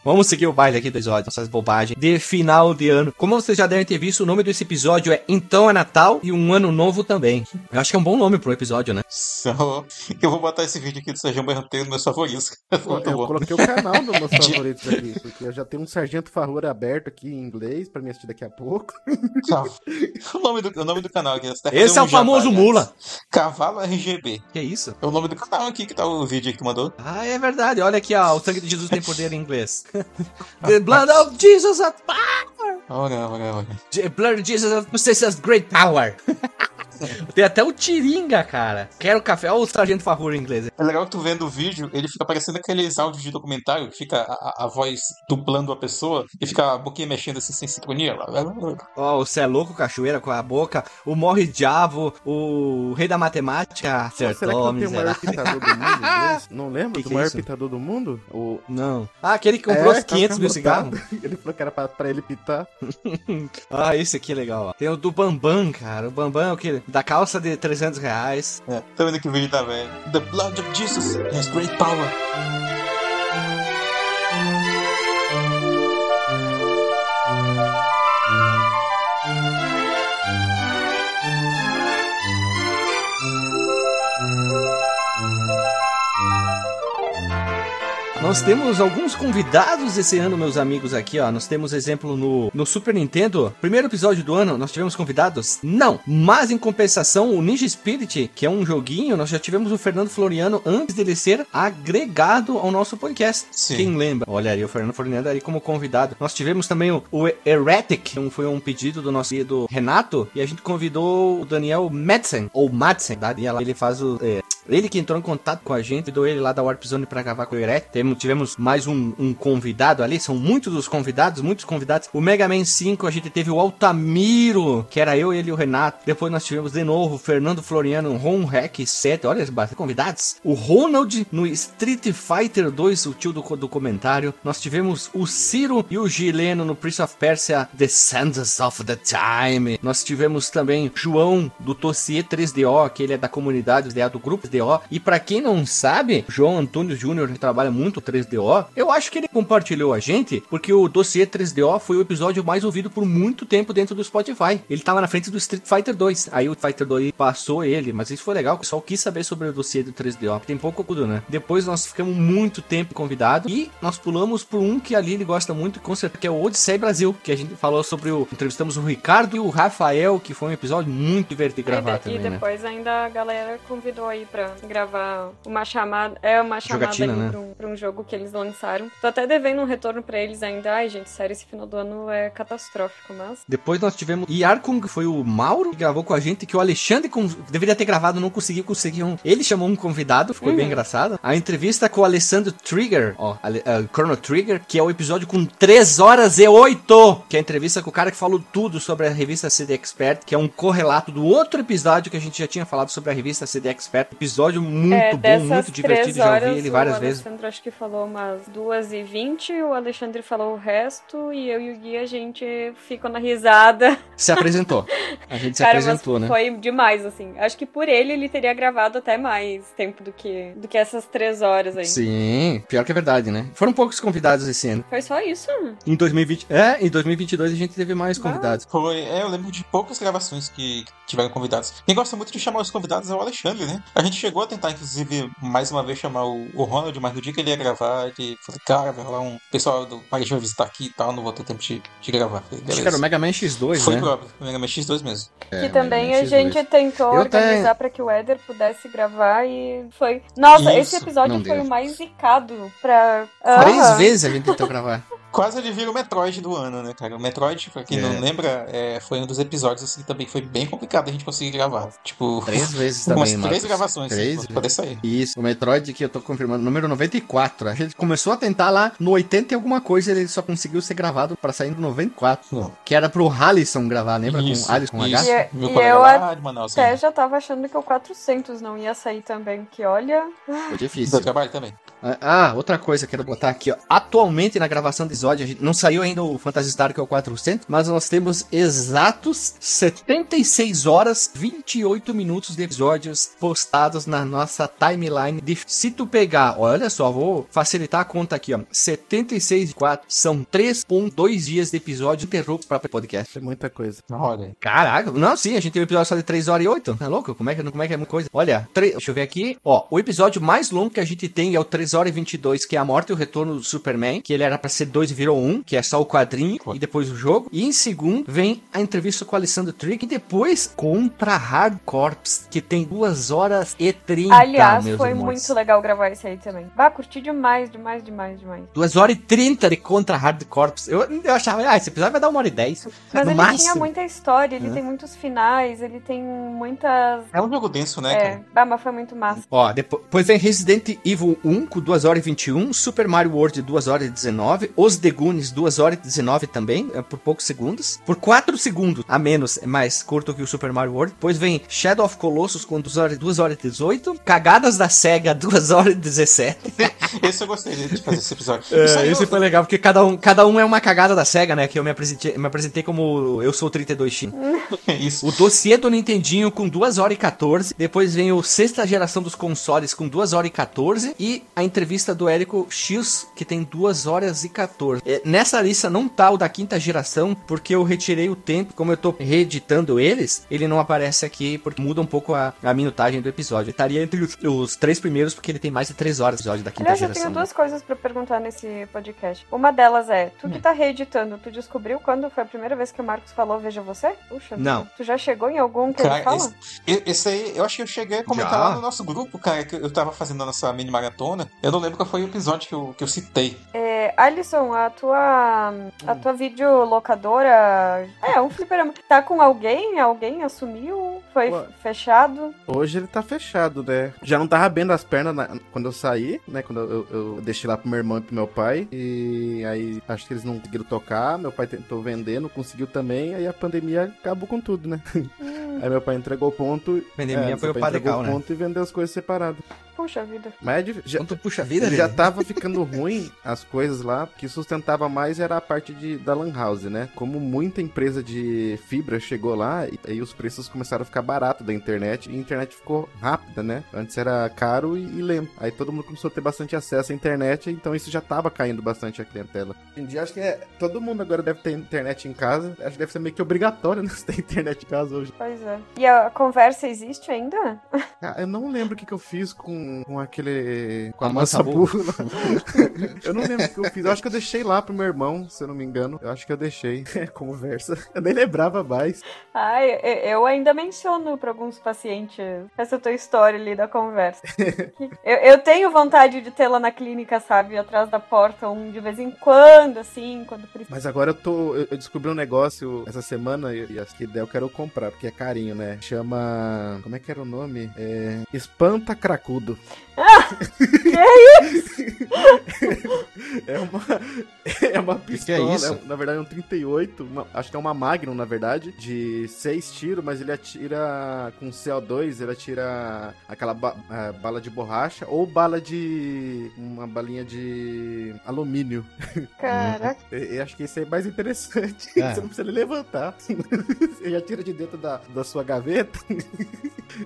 Vamos seguir o baile aqui do episódio, essas bobagens de final de ano. Como vocês já devem ter visto, o nome desse episódio é Então é Natal e um Ano Novo também. Eu acho que é um bom nome pro episódio, né? Só... Eu vou botar esse vídeo aqui do Sérgio Berranteiro nos meus favoritos. (laughs) Eu bom. coloquei o canal nos meus (laughs) favoritos aqui, porque eu já tenho um Sargento Farroura aberto aqui em inglês pra me assistir daqui a pouco. (laughs) O nome do, o nome do canal aqui. Esse é um o famoso jabá, Mula. né? Cavalo RGB. Que isso? É o nome do canal aqui que tá o vídeo aí que tu mandou. Ah, é verdade. Olha aqui, ó. O sangue de Jesus tem poder em inglês. The blood of Jesus of power. Olha, olha, olha. The blood of Jesus possesses great power. (laughs) (laughs) Tem até o Tiringa, cara. Quero café. Olha o Sargento Farrur em inglês. É legal que tu vendo o vídeo, ele fica parecendo aqueles áudios de documentário que fica a, a- voz dublando a pessoa e fica a boquinha mexendo assim sem sincronia. Ó, o Cê é Louco Cachoeira com a boca. O Morre Diabo. O Rei da Matemática. Será que Acertou, não tem o maior pitador do mundo inglês? (laughs) Não lembra Que do que é maior isso? pitador do mundo? O... Não. Ah, aquele que comprou É, os 500 mil tá cigarros. anotado. (laughs) Ele falou que era pra, pra ele pitar. Ah, esse aqui é legal, ó. Tem o do Bambam, cara. O Bambam é o que? Da calça de 300 reais. É, tá vendo que o vídeo tá velho. The blood of Jesus has great power. Nós temos alguns convidados esse ano, meus amigos, aqui, ó. Nós temos exemplo no, no Super Nintendo. Primeiro episódio do ano, nós tivemos convidados? Não. Mas em compensação, o Ninja Spirit, que é um joguinho, nós já tivemos o Fernando Floriano antes dele ser agregado ao nosso podcast. Sim. Quem lembra? Olha aí, o Fernando Floriano aí como convidado. Nós tivemos também o, o Heretic, que foi um pedido do nosso querido Renato, e a gente convidou o Daniel Madsen, ou Madsen, tá? E ela- ele faz o. é, ele que entrou em contato com a gente, convidou ele lá da Warp Zone pra gravar com o. Temos, tivemos mais um, um convidado ali, são muitos os convidados, muitos convidados. O Mega Man 5, a gente teve o Altamiro, que era eu, ele e o Renato. Depois nós tivemos de novo o Fernando Floriano, Ron Hack 7, olha, bastante convidados. O Ronald no Street Fighter 2, o tio do, do comentário. Nós tivemos o Ciro e o Gileno no Prince of Persia, The Sands of the Time. Nós tivemos também João do Dossier 3DO, que ele é da comunidade 3DO, do grupo 3DO. E pra quem não sabe, João Antônio Júnior, trabalha muito 3DO, eu acho que ele compartilhou a gente, porque o Dossier 3DO foi o episódio mais ouvido por muito tempo dentro do Spotify. Ele tava na frente do Street Fighter 2. Aí o Fighter 2 passou ele, mas isso foi legal, o pessoal quis saber sobre o dossiê do 3DO. Tem pouco conteúdo, né? Depois nós ficamos muito tempo convidados e nós pulamos por um que a Lili gosta muito, com certeza, que é o Odisseia Brasil, que a gente falou sobre o. Entrevistamos o Ricardo e o Rafael, que foi um episódio muito divertido gravar e, também, e né? depois ainda a galera convidou aí pra gravar uma chamada. É uma chamada Jogatina, né? pra, um, pra um jogo que eles lançaram. Tô até devendo um retorno pra eles ainda. Ai, gente, sério, esse final do ano é catastrófico, mas. Depois nós tivemos Yarkung, que foi o Mauro, que gravou com a gente, que o Alexandre con- deveria ter gravado, não conseguiu conseguir um. Ele chamou um convidado, ficou bem engraçado. A entrevista com o Alessandro Trigger, ó, Ale- eh, Chrono Trigger, que é o episódio com 3 horas e 8, que é a entrevista com o cara que falou tudo sobre a revista CD Expert, que é um correlato do outro episódio que a gente já tinha falado sobre a revista CD Expert, episódio muito é, bom, dessas muito divertido. três Já horas, ouvi ele várias o vezes. Alessandro acho que falou umas duas e vinte, o Alexandre falou o resto, e eu e o Gui, a gente ficou na risada. Se apresentou. A gente se Cara, mas apresentou, né? foi demais, assim. Acho que por ele, ele teria gravado até mais tempo do que, do que essas três horas aí. Sim, pior que é verdade, né? Foram poucos convidados esse ano. Foi só isso? Em 2020, é, em 2022 a gente teve mais Ah. convidados. Foi, é, eu lembro de poucas gravações que tiveram convidados. Quem gosta muito de chamar os convidados é o Alexandre, né? A gente chegou a tentar, inclusive, mais uma vez chamar o, o Ronald, mas no dia que ele ia gravar, ele falou, cara, vai rolar um pessoal do Paris vai visitar aqui e tal, não vou ter tempo de, de gravar. Falei, Acho que era o Mega Man X2, Foi né? próprio, o Mega Man X2 mesmo. É, que também a gente X2. tentou Eu organizar até- pra que o Éder pudesse gravar e foi. Nossa, esse Isso, episódio não foi deu. o mais zicado pra. Três vezes a gente tentou gravar. Quase ele vira o Metroid do ano, né, cara? O Metroid, pra quem É. não lembra, é, foi um dos episódios assim que também foi bem complicado a gente conseguir gravar. Tipo, Três vezes (laughs) umas também, três Marcos. gravações Três assim, pra poder sair. Isso, o Metroid que eu tô confirmando, número 94. A gente começou a tentar lá no 80 e alguma coisa, ele só conseguiu ser gravado pra sair no 94. Não. Que era pro Halisson gravar, lembra? Isso, com Alisson com isso. H? E- Meu e eu lá de Manaus. Até Assim. já tava achando que o 400 não ia sair também, que olha. Foi Do difícil. trabalho também. Ah, outra coisa que eu quero botar aqui, ó. Atualmente na gravação do episódio, a gente não saiu ainda o Phantasy Star que é o 400, mas nós temos exatos 76 horas 28 minutos de episódios postados na nossa timeline. De, se tu pegar, olha só, vou facilitar a conta aqui, ó. 76 e 4 são 3.2 dias de episódio interrupto para podcast. É muita coisa. Olha. Caraca, não, sim, a gente tem um episódio só de 3 horas e 8. É louco? Como é que, como é, que é muita coisa? Olha, tre- deixa eu ver aqui. Ó, o episódio mais longo que a gente tem é o 3 horas e 22, que é a morte e o retorno do Superman, que ele era pra ser 2 e virou 1, que é só o quadrinho e depois o jogo. E em segundo vem a entrevista com o Alessandro Trick e depois contra Hard Corps, que tem 2 horas e 30, Aliás, meus foi irmãos. muito legal gravar esse aí também. Bah, curti demais, demais, demais, demais. 2 horas e 30 de contra Hard Corps. Eu, eu achava, ah, esse episódio vai dar uma hora e 10. Mas no ele máximo. tinha muita história, ele Né? tem muitos finais, ele tem muitas. É um jogo denso, né, É, cara? bah, mas foi muito massa. Ó, depois, depois vem Resident Evil 1 com 2 horas e 21, Super Mario World 2 horas e 19, Os The Goonies 2 horas e 19 também, é por poucos segundos. Por 4 segundos a menos, é mais curto que o Super Mario World. Depois vem Shadow of Colossus com 2 horas, 2 horas e 18, Cagadas da SEGA (laughs) 2 horas e 17. (laughs) Esse eu gostei de fazer esse episódio. É, esse foi legal, porque cada um, cada um é uma cagada da SEGA, né? Que eu me apresentei, me apresentei como eu sou o 32X. (laughs) Isso. O dossiê do Nintendinho com 2 horas e 14. Depois vem o sexta geração dos consoles com 2 horas e 14. E a entrevista do Érico X, que tem 2 horas e 14. É, nessa lista não tá o da quinta geração, porque eu retirei o tempo. Como eu tô reeditando eles, ele não aparece aqui, porque muda um pouco a, a minutagem do episódio. Estaria entre os, os três primeiros, porque ele tem mais de 3 horas de episódio da quinta Aliás, eu geração. tenho né? duas coisas pra perguntar nesse podcast. Uma delas é, tu Hum. que tá reeditando, tu descobriu quando foi a primeira vez que o Marcos falou Veja Você? Puxa. Não. Tu já chegou em algum que ele Cara, fala? esse, esse aí, eu acho que eu cheguei a comentar Já? lá no nosso grupo, cara, que eu tava fazendo a nossa mini maratona. Eu não lembro qual foi o episódio que eu, que eu citei. É, Alisson, a tua, a tua videolocadora é um fliperama. Tá com alguém? Alguém assumiu? Foi Ué. fechado? Hoje ele tá fechado, né? Já não tava bem das pernas na- quando eu saí, né? Quando eu, eu deixei lá pro meu irmão e pro meu pai. E aí acho que eles não conseguiram tocar. Meu pai tentou vender, não conseguiu também. Aí a pandemia acabou com tudo, né? Aí meu pai entregou o ponto. Pandemia é, foi meu o pai pá entregou legal, o né? ponto e vendeu as coisas separadas. Puxa vida. Mas é dif- já, Então tu puxa vida, já tava ficando ruim as coisas lá, que sustentava mais era a parte de, da Lan House, né? Como muita empresa de fibra chegou lá, e aí os preços começaram a ficar baratos da internet, e a internet ficou rápida, né? Antes era caro e, e lento. Aí todo mundo começou a ter bastante acesso à internet, então isso já tava caindo bastante a clientela. Hoje em dia, acho que é, todo mundo agora deve ter internet em casa, acho que deve ser meio que obrigatório, né? (laughs) Ter internet em casa hoje. Pois é. E a conversa existe ainda? (laughs) Ah, eu não lembro o que, que eu fiz com, com aquele. com a A mansa Mansa burro. (laughs) eu não lembro o que eu fiz. Eu acho que eu deixei lá pro meu irmão, se eu não me engano. Eu acho que eu deixei. (laughs) Conversa. Eu nem lembrava mais. Ai, eu- ainda menciono pra alguns pacientes essa tua história ali da conversa. (laughs) eu, eu tenho vontade de tê-la na clínica, sabe? Atrás da porta, um de vez em quando, assim, quando precisa. Mas agora eu tô. Eu, descobri um negócio essa semana e, acho que ideia eu quero comprar, porque é carinho, né? Chama. Como é que era o nome? É. Espanta Cracudo. 38. é uma é uma pistola, isso? é, na verdade é um 38, uma- acho que é uma Magnum na verdade, de 6 tiros, mas ele atira com CO2, ele atira aquela ba- é, bala de borracha ou bala de uma balinha de alumínio. Caraca. (laughs) Eu, acho que isso é mais interessante. É. Você não precisa levantar. Você já tira de dentro da, da sua gaveta.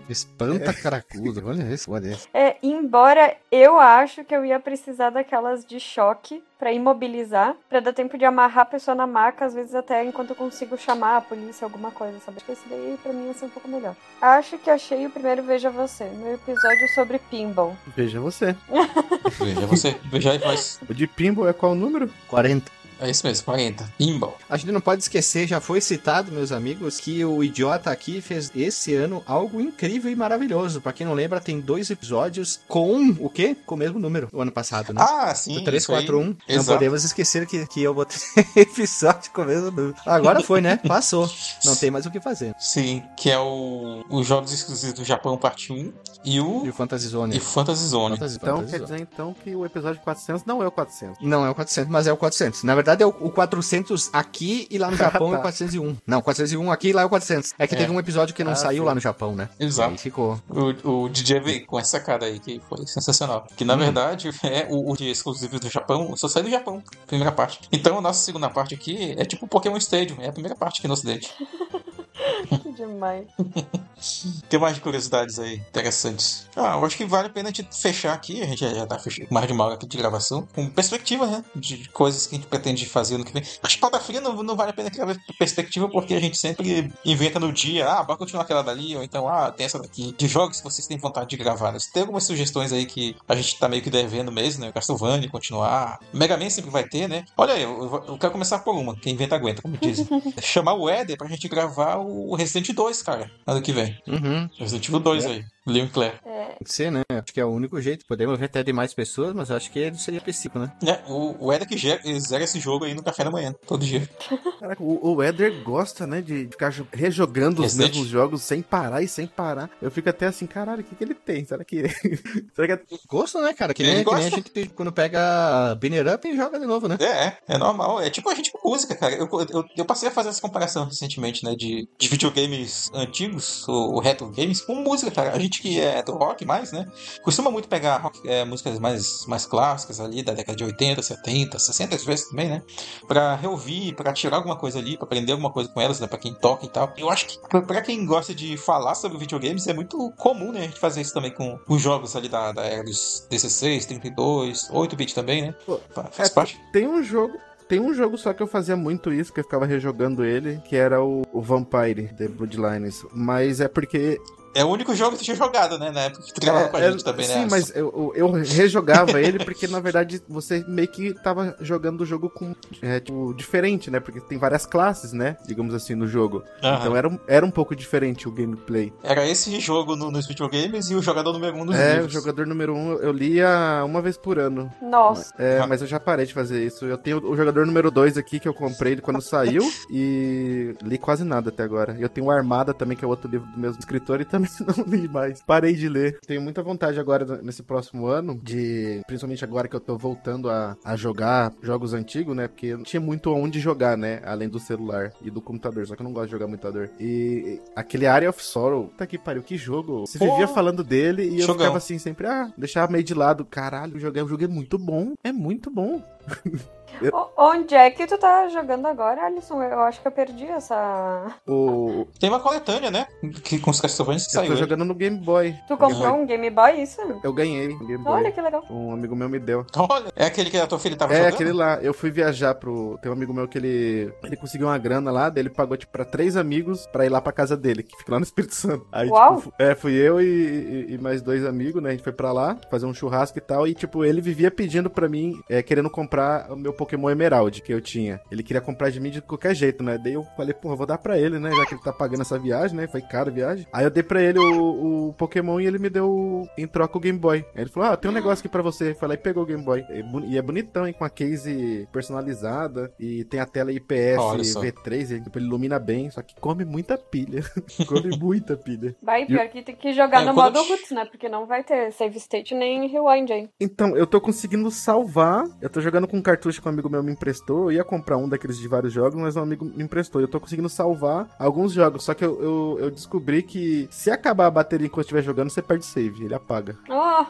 Espanta caracudo. Olha isso, olha isso. É, embora eu acho que eu ia precisar daquelas de choque pra imobilizar, pra dar tempo de amarrar a pessoa na maca, às vezes até enquanto eu consigo chamar a polícia, alguma coisa, sabe? Acho que esse daí pra mim ia ser um pouco melhor. Acho que achei o primeiro Veja Você, meu episódio sobre pinball. Veja você. (laughs) Veja você. Veja aí, faz. O de Pinball é qual o número? 40. É isso mesmo, 40. Pinball. A gente não pode esquecer, já foi citado, meus amigos, que o idiota aqui fez esse ano algo incrível e maravilhoso. Pra quem não lembra, tem dois episódios com o quê? Com o mesmo número, o ano passado, né? Ah, sim. Do aí. 341. Não Exato. podemos esquecer que, que eu botei (laughs) episódio com o mesmo número. Agora foi, né? Passou. Não tem mais o que fazer. Sim, que é o os jogos exclusivos do Japão, parte 1, e o, E o Fantasy Zone. e Fantasy Zone. Fantasy, Então Fantasy quer Zone. dizer então que o episódio 400 não é o 400. Não é o 400, mas é o 400. Na verdade é o, o 400 aqui e lá no (laughs) Japão é o 401. Não, 401 aqui e lá é o 400. É que É. teve um episódio que não Ah, saiu sim. lá no Japão, né? Exato. Aí ficou. O, o DJ veio com essa cara aí, que foi sensacional. Que na verdade é o, o de exclusivo do Japão, só sai do Japão, primeira parte. Então a nossa segunda parte aqui é tipo Pokémon Stadium, é a primeira parte aqui no ocidente. (laughs) Que demais. (laughs) Tem mais curiosidades aí interessantes. Ah, eu acho que vale a pena a gente fechar aqui, a gente já, já tá fechando mais de uma hora aqui de gravação, com perspectiva, né? De coisas que a gente pretende fazer no que vem. Acho que pauta fria não, não vale a pena criar perspectiva, porque a gente sempre inventa no dia, ah, bora continuar aquela dali, ou então, ah, tem essa daqui. De jogos que vocês têm vontade de gravar. né? Tem algumas sugestões aí que a gente tá meio que devendo mesmo, né? Castlevania, continuar. Mega Man sempre vai ter, né? Olha aí, eu, eu- quero começar por uma, quem inventa aguenta, como dizem. (laughs) Chamar o Éder pra gente gravar o Resident 2, cara, ano que vem. Uhum. Resident Evil 2 aí. Leon e Claire. É, Tem que ser, né? Acho que é o único jeito. Podemos ver até de mais pessoas, mas acho que ele seria específico, né? É, o, o Eder que gera- zera esse jogo aí no café da manhã, todo dia. (laughs) Caraca, o, o Eder gosta, né, de ficar jo- rejogando os mesmos jogos sem parar e sem parar. Eu fico até assim, caralho, o que, que ele tem? Será que. (laughs) Será que é (laughs) Gosto, né, cara? Que Ele nem, que nem a gente quando pega Banner Up e joga de novo, né? É, é, é normal. É tipo a gente com música, cara. Eu, eu, eu passei a fazer essa comparação recentemente, né? De, de videogames antigos, ou, ou retro games, com música, cara. A gente que é do rock mais, né? Costuma muito pegar rock, é, músicas mais, mais clássicas ali da década de 80, 70, 60 às vezes também, né? Pra reouvir, pra tirar alguma coisa ali, pra aprender alguma coisa com elas, né? Pra quem toca e tal. Eu acho que pra, pra quem gosta de falar sobre videogames é muito comum, né? A gente fazer isso também com os jogos ali da, da era dos 16, 32, 8-bit também, né? Pô, Faz é, parte. Tem um jogo. Tem um jogo só que eu fazia muito isso, que eu ficava rejogando ele, que era o, o Vampire The Bloodlines. Mas é porque. É o único jogo que tu tinha jogado, né? Na época que tu gravava com a é, gente também, né? Sim, mas eu, eu rejogava ele porque, na verdade, você meio que tava jogando o jogo com. É, tipo, diferente, né? Porque tem várias classes, né? Digamos assim, no jogo. Aham. Então era, um- era um pouco diferente o gameplay. Era esse jogo no- nos videogames e o jogador número um nos é, livros. o jogador número um eu lia uma vez por ano. nossa. É, Ah. mas eu já parei de fazer isso. Eu tenho o jogador número 2 aqui, que eu comprei ele quando saiu, (laughs) e li quase nada até agora. Eu tenho o Armada também, que é outro livro do mesmo escritor, e também (laughs) não li mais. Parei de ler. Tenho muita vontade agora, nesse próximo ano, de. Principalmente agora que eu tô voltando a, a jogar jogos antigos, né? Porque eu não tinha muito onde jogar, né? Além do celular e do computador. Só que eu não gosto de jogar computador. E aquele Area of Sorrow, tá que pariu, que jogo. Você Pô. vivia falando dele e eu Jogão. ficava assim sempre, ah, deixava meio de lado. Caralho, o jogo é, o jogo é muito bom. É muito bom. O- Onde é que tu tá jogando agora, Alisson? Eu acho que eu perdi essa. O, Tem uma coletânea, né? Que, com os Castlevania que eu saiu. tô aí. jogando no Game Boy. Tu comprou um Game Boy, isso? Eu ganhei no Game Boy. Olha que legal. Um amigo meu me deu. Olha, é aquele que a tua filha tava É, jogando? aquele lá. Eu fui viajar pro. Tem um amigo meu que ele. Ele conseguiu uma grana lá, daí ele pagou, tipo, pra três amigos pra ir lá pra casa dele, que fica lá no Espírito Santo. Aí, Uau. tipo, é, fui eu e, e- e mais dois amigos, né? A gente foi pra lá fazer um churrasco e tal. E, tipo, ele vivia pedindo pra mim, é, querendo comprar o meu Pokémon Emerald que eu tinha. Ele queria comprar de mim de qualquer jeito, né? Daí eu falei, porra, vou dar pra ele, né? Já que ele tá pagando essa viagem, né? Foi cara a viagem. Aí eu dei pra ele o, o Pokémon e ele me deu em troca o Game Boy. Aí ele falou, ah, tem um negócio aqui pra você. Foi lá e pegou o Game Boy. E, boni- e é bonitão, hein? Com a case personalizada. E tem a tela IPS só. V3. Ele, tipo, ele ilumina bem, só que come muita pilha. (laughs) come muita pilha. Vai, pior que tem que jogar É, no modo roots, né? Porque não vai ter save state nem rewind aí. Então, eu tô conseguindo salvar. Eu tô jogando com um cartucho que um amigo meu me emprestou. Eu ia comprar um daqueles de vários jogos, mas um amigo me emprestou. Eu tô conseguindo salvar alguns jogos. Só que eu, eu, eu descobri que se acabar a bateria enquanto estiver jogando, você perde save. Ele apaga. Oh,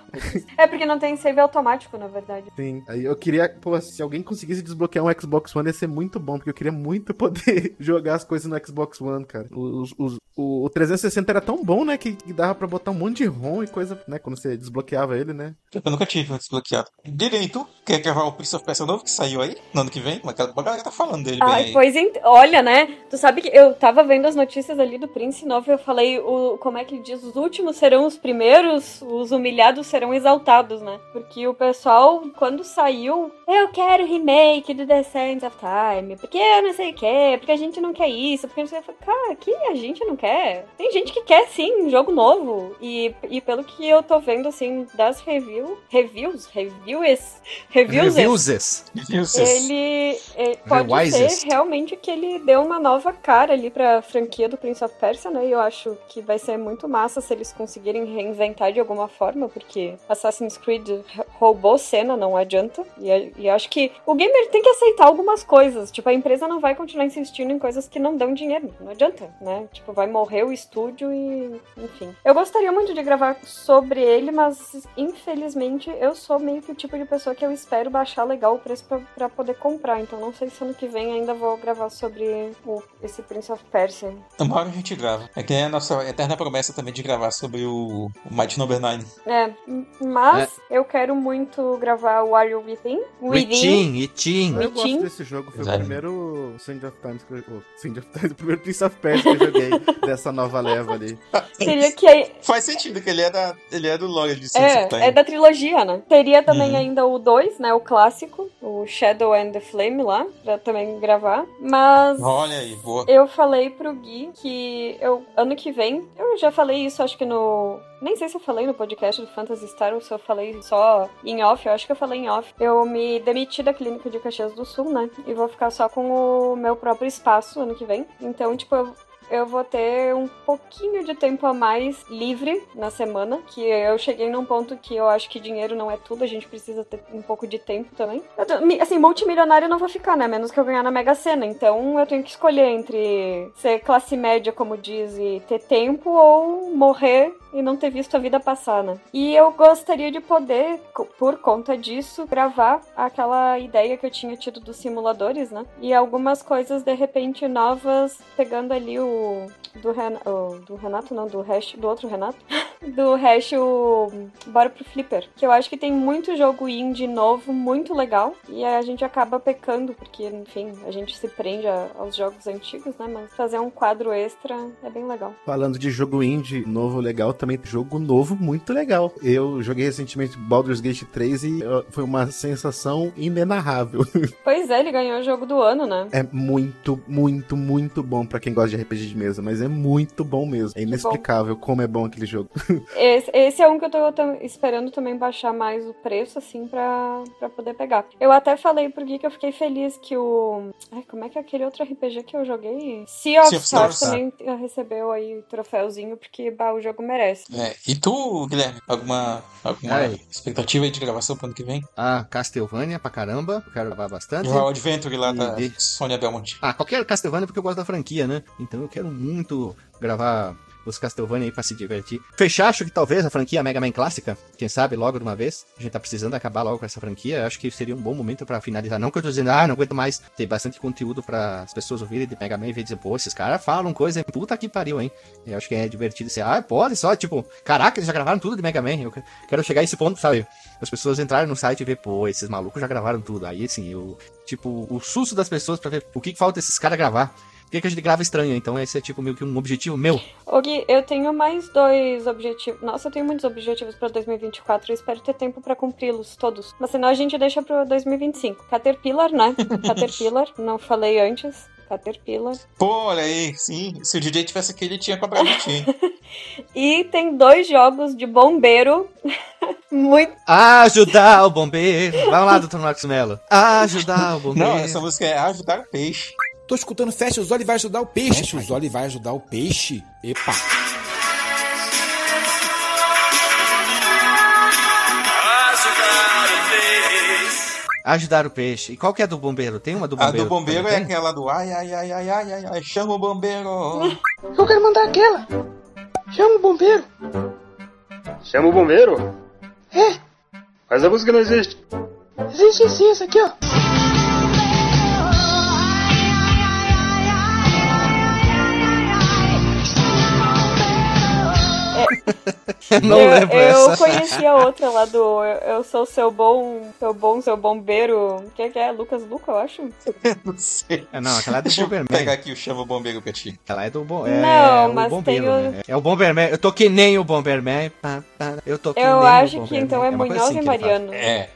é porque não tem save automático, na verdade. Sim. Aí eu queria, pô, se alguém conseguisse desbloquear um Xbox One, ia ser muito bom, porque eu queria muito poder (laughs) jogar as coisas no Xbox One, cara. Os, os- o, o 360 era tão bom, né, que, que dava pra botar um monte de ROM e coisa, né, quando você desbloqueava ele, né. Eu nunca tive desbloqueado. Direito? Quer gravar o Prince of Persia novo que saiu aí? No ano que vem? Mas a galera tá falando dele bem Ai, aí. pois ent... olha, né? Tu sabe que eu tava vendo as notícias ali do Prince Novo e eu falei, o... como é que ele diz? Os últimos serão os primeiros, os humilhados serão exaltados, né? Porque o pessoal, quando saiu, eu quero remake do The Sands of Time, porque eu não sei o que, porque a gente não quer isso, porque não sei o que. Cara, que a gente não quer? Tem gente que quer sim, um jogo novo. E, e pelo que eu tô vendo, assim, das review, reviews, reviews, (laughs) reviews, Reviews. ele, ele pode Rewises. ser realmente que ele deu uma nova cara ali pra franquia do Prince of Persia, né? E eu acho que vai ser muito massa se eles conseguirem reinventar de alguma forma, porque Assassin's Creed roubou cena, não adianta. E, e acho que o gamer tem que aceitar algumas coisas. Tipo, a empresa não vai continuar insistindo em coisas que não dão dinheiro. Não adianta, né? Tipo, vai morrer o estúdio e. Enfim. Eu gostaria muito de gravar sobre ele, mas infelizmente eu sou meio que o tipo de pessoa que eu espero baixar legal o preço pra, pra poder comprar. Então não sei se ano que vem ainda vou gravar sobre o, esse Prince of Persia. Uma hora a gente grava. É que é a nossa eterna promessa também de gravar sobre o, o Might Number 9. É, mas eu quero muito gravar o Are You Within? Within, Within. Eu gosto desse jogo, foi Zero. o primeiro Sand of Times que eu... oh, Sand of Times, o primeiro Prince of Persia que eu joguei (laughs) dessa nova leva ali. Seria que é, Faz sentido que ele é, da, ele é do lore de é, é da trilogia, né? Teria também Uhum. ainda o 2, né? O clássico, o Shadow and the Flame lá, pra também gravar. Mas Olha aí, boa. Eu falei pro Gui que eu, ano que vem, eu já falei isso, acho que no. Nem sei se eu falei no podcast do Phantasy Star ou se eu falei só em off, eu acho que eu falei em off. Eu me demiti da clínica de Caxias do Sul, né? E vou ficar só com o meu próprio espaço ano que vem. Então, tipo, eu, eu vou ter um pouquinho de tempo a mais livre na semana, que eu cheguei num ponto que eu acho que dinheiro não é tudo, a gente precisa ter um pouco de tempo também. Tô- assim, multimilionário eu não vou ficar, né? Menos que eu ganhar na Mega Sena. Então eu tenho que escolher entre ser classe média, como diz, e ter tempo, ou morrer e não ter visto a vida passar, né? E eu gostaria de poder, por conta disso, gravar aquela ideia que eu tinha tido dos simuladores, né? E algumas coisas, de repente, novas, pegando ali o. Do, Ren... do Renato, não, do Hash, do outro Renato. (laughs) do Hash, o. Bora pro Flipper. Que eu acho que tem muito jogo indie novo, muito legal. E a gente acaba pecando, porque, enfim, a gente se prende a- aos jogos antigos, né? Mas fazer um quadro extra é bem legal. Falando de jogo indie novo legal, também jogo novo muito legal. Eu joguei recentemente Baldur's Gate 3 e foi uma sensação inenarrável. (laughs) Pois é, ele ganhou o jogo do ano, né? É muito, muito, muito bom pra quem gosta de RPG de mesa, mas é muito bom mesmo. É inexplicável como é bom aquele jogo. (laughs) Esse, esse é um que eu tô esperando também baixar mais o preço, assim, pra, pra poder pegar. Eu até falei pro Gui que eu fiquei feliz que o. Ai, como é que é aquele outro RPG que eu joguei? Sea of Sea of Stars Stars, também recebeu aí o troféuzinho, porque bah, o jogo merece. É, e tu, Guilherme, alguma, alguma Ai. expectativa aí de gravação pro ano que vem? Ah, Castlevania pra caramba. Eu quero gravar bastante. O Adventure lá da E- Sônia Belmont. Ah, qualquer Castlevania porque eu gosto da franquia, né? Então eu quero muito gravar os Castlevania aí pra se divertir. Fechar, acho que talvez a franquia Mega Man clássica, quem sabe logo de uma vez. A gente tá precisando acabar logo com essa franquia. Acho que seria um bom momento pra finalizar. Não que eu tô dizendo, ah, não aguento mais. Tem bastante conteúdo pra as pessoas ouvirem de Mega Man e ver dizer, pô, esses caras falam coisa, puta que pariu, hein? Eu acho que é divertido ser, ah, pode só, tipo, caraca, eles já gravaram tudo de Mega Man. Eu que- quero chegar a esse ponto, sabe? As pessoas entrarem no site e ver, pô, esses malucos já gravaram tudo. Aí, assim, eu, tipo, o susto das pessoas pra ver o que que falta esses caras gravar. Por que, que a gente grava estranho? Então esse é tipo meio que um objetivo meu. Gui, eu tenho mais dois objetivos. Nossa, eu tenho muitos objetivos pra 2024 e espero ter tempo pra cumpri-los todos. Mas senão a gente deixa pro 2025. Caterpillar, né? (laughs) Caterpillar, não falei antes. Caterpillar. Pô, olha aí, sim. Se o DJ tivesse aqui, ele tinha cobrado de ti. E tem dois jogos de bombeiro. (laughs) Muito. Ajudar o bombeiro. Vai lá, doutor Marcos Mello. Ajudar o bombeiro. Não, essa música é ajudar o peixe. Tô escutando Fecha os olhos e vai ajudar o peixe. Fecha os olhos e vai ajudar o peixe. Epa. Ajudar o peixe. E qual que é do bombeiro? Tem uma do A bombeiro? do bombeiro é tem? aquela do ai, ai, ai, ai, ai, ai, ai, chama o bombeiro. Eu quero mandar aquela. Chama o bombeiro. Chama o bombeiro? É, Mas a música não existe. existe sim essa aqui, ó. (laughs) Não eu, lembro eu essa. conheci a outra lá do Eu, eu sou seu bom, seu bom, seu bombeiro. O que, que é? Lucas Luca, eu acho. (laughs) Não sei. É, não, aquela é do Deixa eu Bomberman. pegar aqui o chama o bombeiro pra ti. Ela é do bom. É, Não, o mas bombeiro, tem o- né? É o Bomberman. Eu tô que nem o Bomberman. Eu tô que nem Eu o acho que Bomberman. então é coisa Munhoz assim e que. Mariano. É.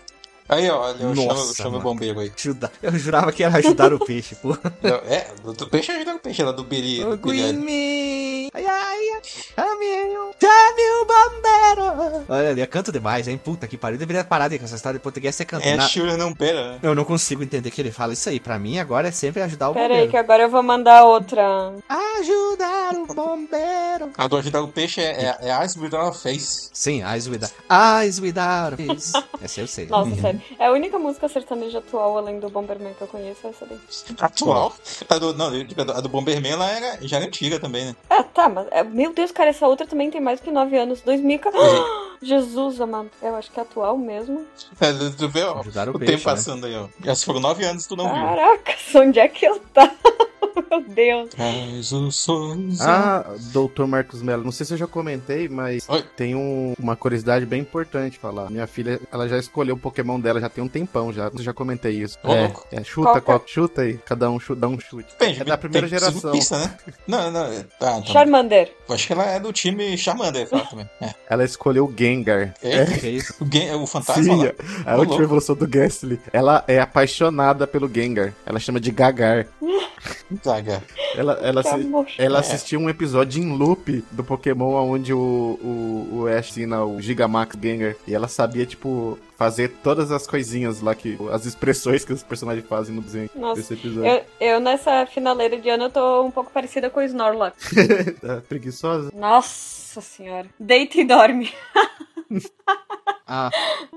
Aí, ó, olha, eu chamo, Nossa, chamo o bombeiro aí. Ajuda. Eu jurava que era ajudar o peixe, pô. (laughs) Não, É, do peixe ajuda o peixe, ela do Green Biri. me. Ai, ai, ai. Chame o chame o bombeiro. Olha, ele canta demais, hein? Puta que pariu. Deveria parar de com essa história de português ser É, cantando. Shura não pera, né? Eu não consigo entender que ele fala isso aí. Pra mim, agora é sempre ajudar o Pera aí, bombeiro. que agora eu vou mandar outra. Ajudar o bombeiro. A do ajudar o peixe é, é, é Eyes Without a Face. Sim, Eyes Without. Eyes Without Face. (laughs) Essa eu sei. Nossa, sério. É a única música sertaneja atual, além do Bomberman que eu conheço, é essa daí. Atual. A do, não, tipo, a do- Bomberman ela era, já era antiga também, né? Ah, tá, mas. é, Meu Deus, cara, essa outra também tem mais que 9 anos. 2014. (gasps) (gasps) Jesus, amado. Eu acho que é atual mesmo. É, tu- vê ó, o o peixe, tempo né? passando aí, ó. Já foram nove anos tu não viu. Caraca, onde é que eu tava? (laughs) Meu Deus. Traz o sorriso. Ah, doutor Marcos Mello, não sei se eu já comentei, mas Oi. tem um- uma curiosidade bem importante falar. Minha filha, ela já escolheu o Pokémon dela já tem um tempão já. Eu já comentei isso. Ô, é, é, chuta, Qual é? qual, chuta aí. Cada um chuta, dá um chute. Depende, é da primeira tem geração. Pista, né? Não, não, é- tá, tá. Charmander. Acho que ela é do time Charmander, fala também. É. Ela escolheu o Gengar. É. Que isso? O, Gen- o fantasma Sim, lá. a Ô, última louco. evolução do Gastly. Ela é apaixonada pelo Gengar. Ela chama de Gagar. Zaga. Ela, ela, Que se- ela É. assistiu um episódio em loop do Pokémon onde o, o, o Ash ensina o Gigamax Gengar. E ela sabia, tipo, fazer todas as coisinhas lá, que as expressões que os personagens fazem no desenho Nossa. desse episódio. Eu, eu, nessa finaleira de ano, eu tô um pouco parecida com o Snorlax. Tá (laughs) preguiçosa. Nossa senhora. Deita e dorme. (laughs) Ah,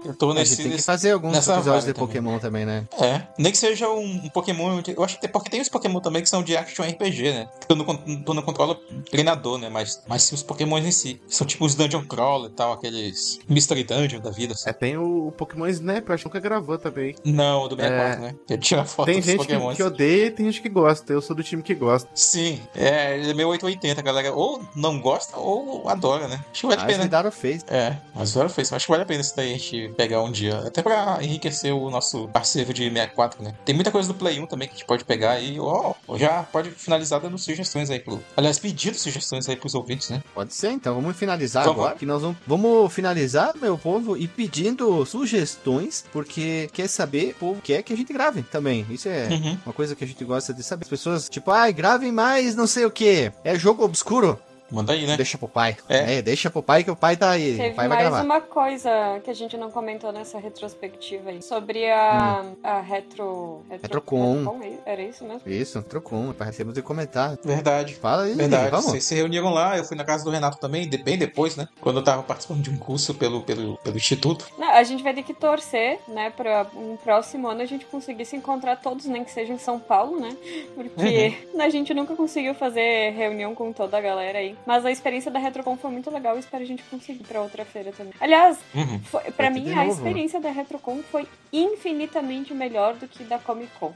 Eu tô nesse. tem que nesse- fazer alguns episódios de Pokémon também, né? É, nem que seja um, Pokémon. Eu acho que tem, porque tem os Pokémon também que são de action RPG, né? Tu não, tu não controla o treinador, né? Mas, mas sim os Pokémon em si. São tipo os Dungeon Crawler e tal, aqueles Mystery Dungeon da vida. Assim. É, tem o, o Pokémon Snap, eu acho que nunca gravou também. Não, o do 64, né? Eu tiro a foto Tem dos gente que, Pokémon. que odeia e tem gente que gosta. Eu sou do time que gosta. Sim, é, ele é meio 880, a galera ou não gosta ou adora, né? Acho que vale a Eyes pena. Without Face. É, mas agora fez. Acho que vale a pena isso daí a gente pegar um dia. Até pra enriquecer o nosso parceiro de 64, né? Tem muita coisa do Play 1 também que a gente pode pegar e, ó, já pode finalizar dando sugestões aí pro. Aliás, pedindo sugestões aí pros ouvintes, né? Pode ser, então vamos finalizar Vamos. agora. Que nós vamos, vamos finalizar, meu povo, e pedindo sugestões, porque quer saber, o povo quer que a gente grave também. Isso é Uhum. uma coisa que a gente gosta de saber. As pessoas, tipo, ai, gravem mais, não sei o que. É jogo obscuro. Manda aí, né? Deixa pro pai. É. É. deixa pro pai que o pai tá aí. Teve o pai vai mais gravar. uma coisa que a gente não comentou nessa retrospectiva aí. Sobre a, a retro... retro Retrocon. Retrocon, é- Era isso mesmo? Isso, trocou, parecemos de comentar. Verdade. Fala aí, Verdade, vamos. vocês se reuniram lá, eu fui na casa do Renato também, bem depois, né? Quando eu tava participando de um curso pelo, pelo, pelo Instituto. Não, a gente vai ter que torcer, né, pra um próximo ano a gente conseguir se encontrar todos, nem que seja em São Paulo, né? Porque Uhum. (laughs) a gente nunca conseguiu fazer reunião com toda a galera aí. Mas a experiência da Retrocon foi muito legal e espero a gente conseguir pra outra feira também. Aliás, Uhum. foi, pra mim, a novo. experiência da Retrocon foi infinitamente melhor do que da Comic Con.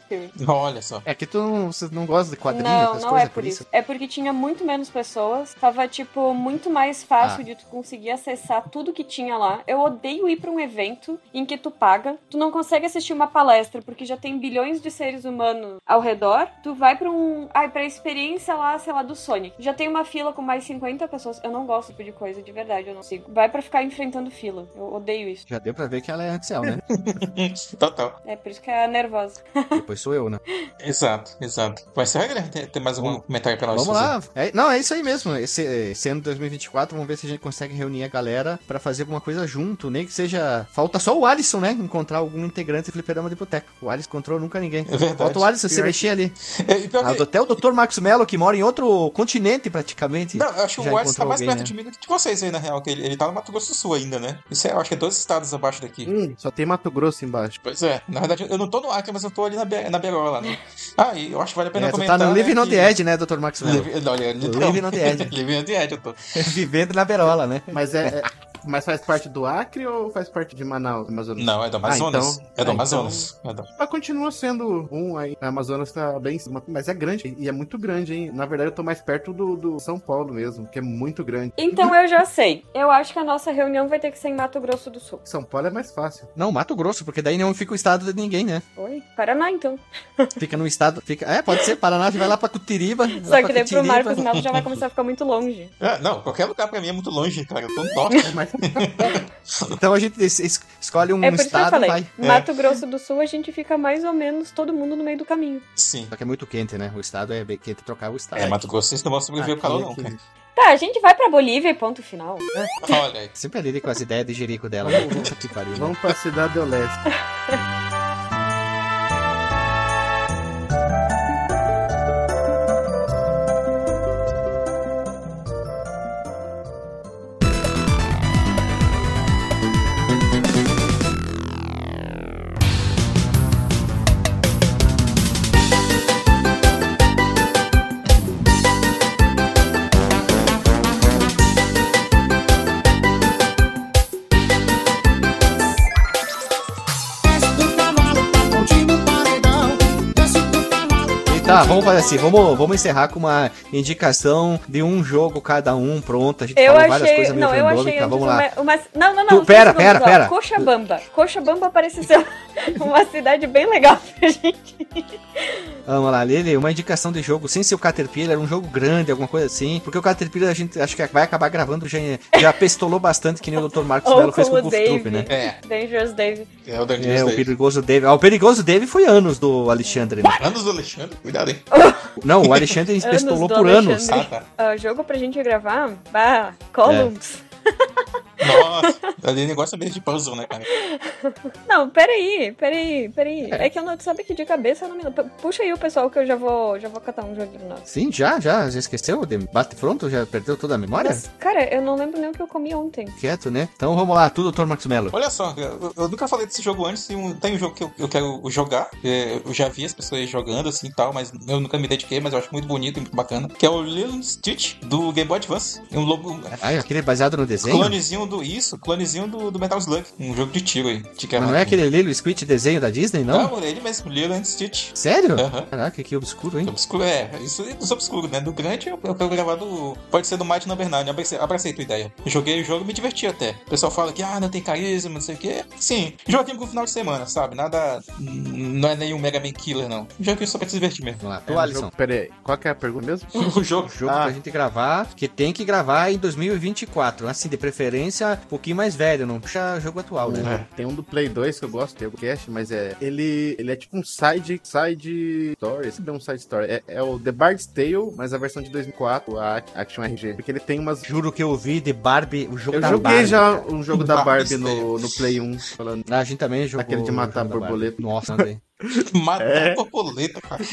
Olha só. É que tu não, você não gosta de quadrinhos, Não, não coisas, é por isso. É porque tinha muito menos pessoas. Tava, tipo, muito mais fácil Ah. de tu conseguir acessar tudo que tinha lá. Eu odeio ir pra um evento em que tu paga. Tu não consegue assistir uma palestra porque já tem bilhões de seres humanos ao redor. Tu vai pra um. Ai, pra experiência lá, sei lá, do Sonic. Já tem uma fila com mais 50 pessoas. Eu não gosto desse tipo de coisa, de verdade. Eu não consigo. Vai pra ficar enfrentando fila. Eu odeio isso. Já deu pra ver que ela é Axel, né? (laughs) Total. É por isso que é nervosa. (laughs) Depois sou eu, né? Exato, exato. Vai ser regra? Tem, tem mais algum comentário pra nós? Vamos fazer? lá. É- não, é isso aí mesmo. Esse, esse ano de 2024, vamos ver se a gente consegue reunir a galera pra fazer alguma coisa junto. Nem que seja. Falta só o Alisson, né? Encontrar algum integrante de fliperama de boteco. O Alisson encontrou nunca ninguém. É verdade. Falta o Alisson se mexer ali. (laughs) É, Ah, que- até o Dr. Marcos Mello, que mora em outro continente praticamente. Não, eu acho que o Alisson tá mais alguém, perto né? de mim do que de vocês aí, na real. Que ele, ele tá no Mato Grosso do Sul ainda, né? Isso é, eu acho que é dois estados abaixo daqui. Hum, só tem Mato Grosso embaixo. Pois é, na verdade eu não tô no Acre, mas eu tô ali na, be na Berola, né? (laughs) Ah, e eu acho que vale a pena É, tu comentar. tá no né, Living on que- the Edge, né, Dr. Mello? Live, não, é, Living on the Edge. (laughs) Living on the Edge, eu tô. (laughs) Vivendo na berola, né? Mas é, é- mas faz parte do Acre ou faz parte de Manaus, Amazonas? Não, é do Amazonas. então- é do ah, Amazonas. É do- Mas continua sendo um aí. A Amazonas tá bem em cima, mas é grande. E é muito grande, hein? Na verdade, eu tô mais perto do, do São Paulo mesmo, que é muito grande. Então eu já sei. Eu acho que a nossa reunião vai ter que ser em Mato Grosso do Sul. São Paulo é mais fácil. Não, Mato Grosso, porque daí não fica o estado de ninguém, né? Oi? Paraná, então. (laughs) Fica no estado. Fica... É, pode ser. Paraná vai lá pra Cutiriba. Só que daí pro. Marcos Melo já vai começar a ficar muito longe. É, não, qualquer lugar pra mim é muito longe, cara. Eu tô norte. (laughs) Mas (laughs) Então a gente es- es- escolhe um é por isso que eu estado e falei. vai. Mato Grosso do Sul a gente fica mais ou menos todo mundo no meio do caminho. Sim. Só que é muito quente, né? O estado é bem quente trocar o estado. É, Mato Grosso, vocês não vão sobreviver ao calor, não, aqui, cara. Tá, a gente vai pra Bolívia e ponto final. Olha aí. Sempre ali com as ideias de Jerico dela. né? Que pariu. né? vamos pra Cidade do Leste. (laughs) tá, vamos fazer assim. Vamos, vamos encerrar com uma indicação de um jogo cada um. Pronto. A gente Eu falou várias achei. coisas meio Não, eu achei antes Vamos lá. uma, uma- Não, não, Tu- não. pera, um pera, segundo, ó. pera. Cochabamba. Cochabamba parece ser (laughs) uma cidade bem legal pra gente. Vamos lá, Lili, uma indicação de jogo sem ser o Caterpillar, um jogo grande, alguma coisa assim. Porque o Caterpillar a gente acho que vai acabar gravando, já, já pestolou bastante, que nem o Dr. Marcos (laughs) Mello fez com o o Goof Troop, Dave. né? É, Dangerous Dave. é o Dungeons É, o Day. perigoso Dave. Ah, o perigoso Dave foi anos do Alexandre, né? Anos do Alexandre, cuidado, hein? (laughs) Não, o Alexandre Anos pestolou do por anos. Alexandre. Ah, tá. Ah, jogo pra gente gravar? Bah, Columns. (laughs) Nossa, ali negócio é meio de puzzle, né, cara? Não, peraí, peraí, peraí. É. que eu não sabe que de cabeça eu não me lembro. Puxa aí o pessoal que eu já vou, já vou catar um joguinho nosso. Sim, já, já, já esqueceu? De bate pronto? Já perdeu toda a memória? Mas, cara, eu não lembro nem o que eu comi ontem. Quieto, né? Então vamos lá, tudo, Dr. Marcos Mello. Olha só, eu, eu nunca falei desse jogo antes. Tem um, tem um jogo que eu, eu quero jogar. é, eu já vi as pessoas jogando assim e tal, mas eu nunca me dediquei, mas eu acho muito bonito e muito bacana. Que é o Lilo Stitch do Game Boy Advance. É um lobo. Ah, aquele baseado no desenho? Clonezinho do. Isso, clonezinho do, do Metal Slug. Um jogo de tiro aí. De Mas não é aquele Lilo Squid desenho da Disney, não? Não, ele mesmo, Lilo and Stitch. Sério? Aham. Caraca, que obscuro, hein? Obscuro, é, isso é dos obscuros, né? Do grande eu, eu quero gravar do. Pode ser do Might Number 9, eu abracei, abracei a tua ideia. Joguei o jogo e me diverti até. O pessoal fala que, ah, não tem carisma, não sei o quê. Sim, joguinho pro final de semana, sabe? Nada. Não é nenhum Mega Man Killer, não. Joguinho só pra se divertir mesmo. Vamos lá, É tu, um Alisson. jogo- Pera aí, qual que é a pergunta mesmo? (laughs) O jogo. Jogo Ah. pra gente gravar, que tem que gravar em 2024. Assim, de preferência, um pouquinho mais velho, não puxa jogo atual, né? Tem um do Play 2 que eu gosto, tem o cast, mas é. Ele, ele é tipo um side, side story. Esse é um side story. É, é o The Bard's Tale, mas a versão de 2004, a Action RG. Porque ele tem umas. Juro que eu vi de Barbie, o jogo Eu da joguei Barbie. já cara. um jogo da Barbie no, no Play 1, falando. Ah, a gente também jogou. Aquele de matar borboleta. Nossa, Andrei. (laughs) Matar É. borboleta, cara.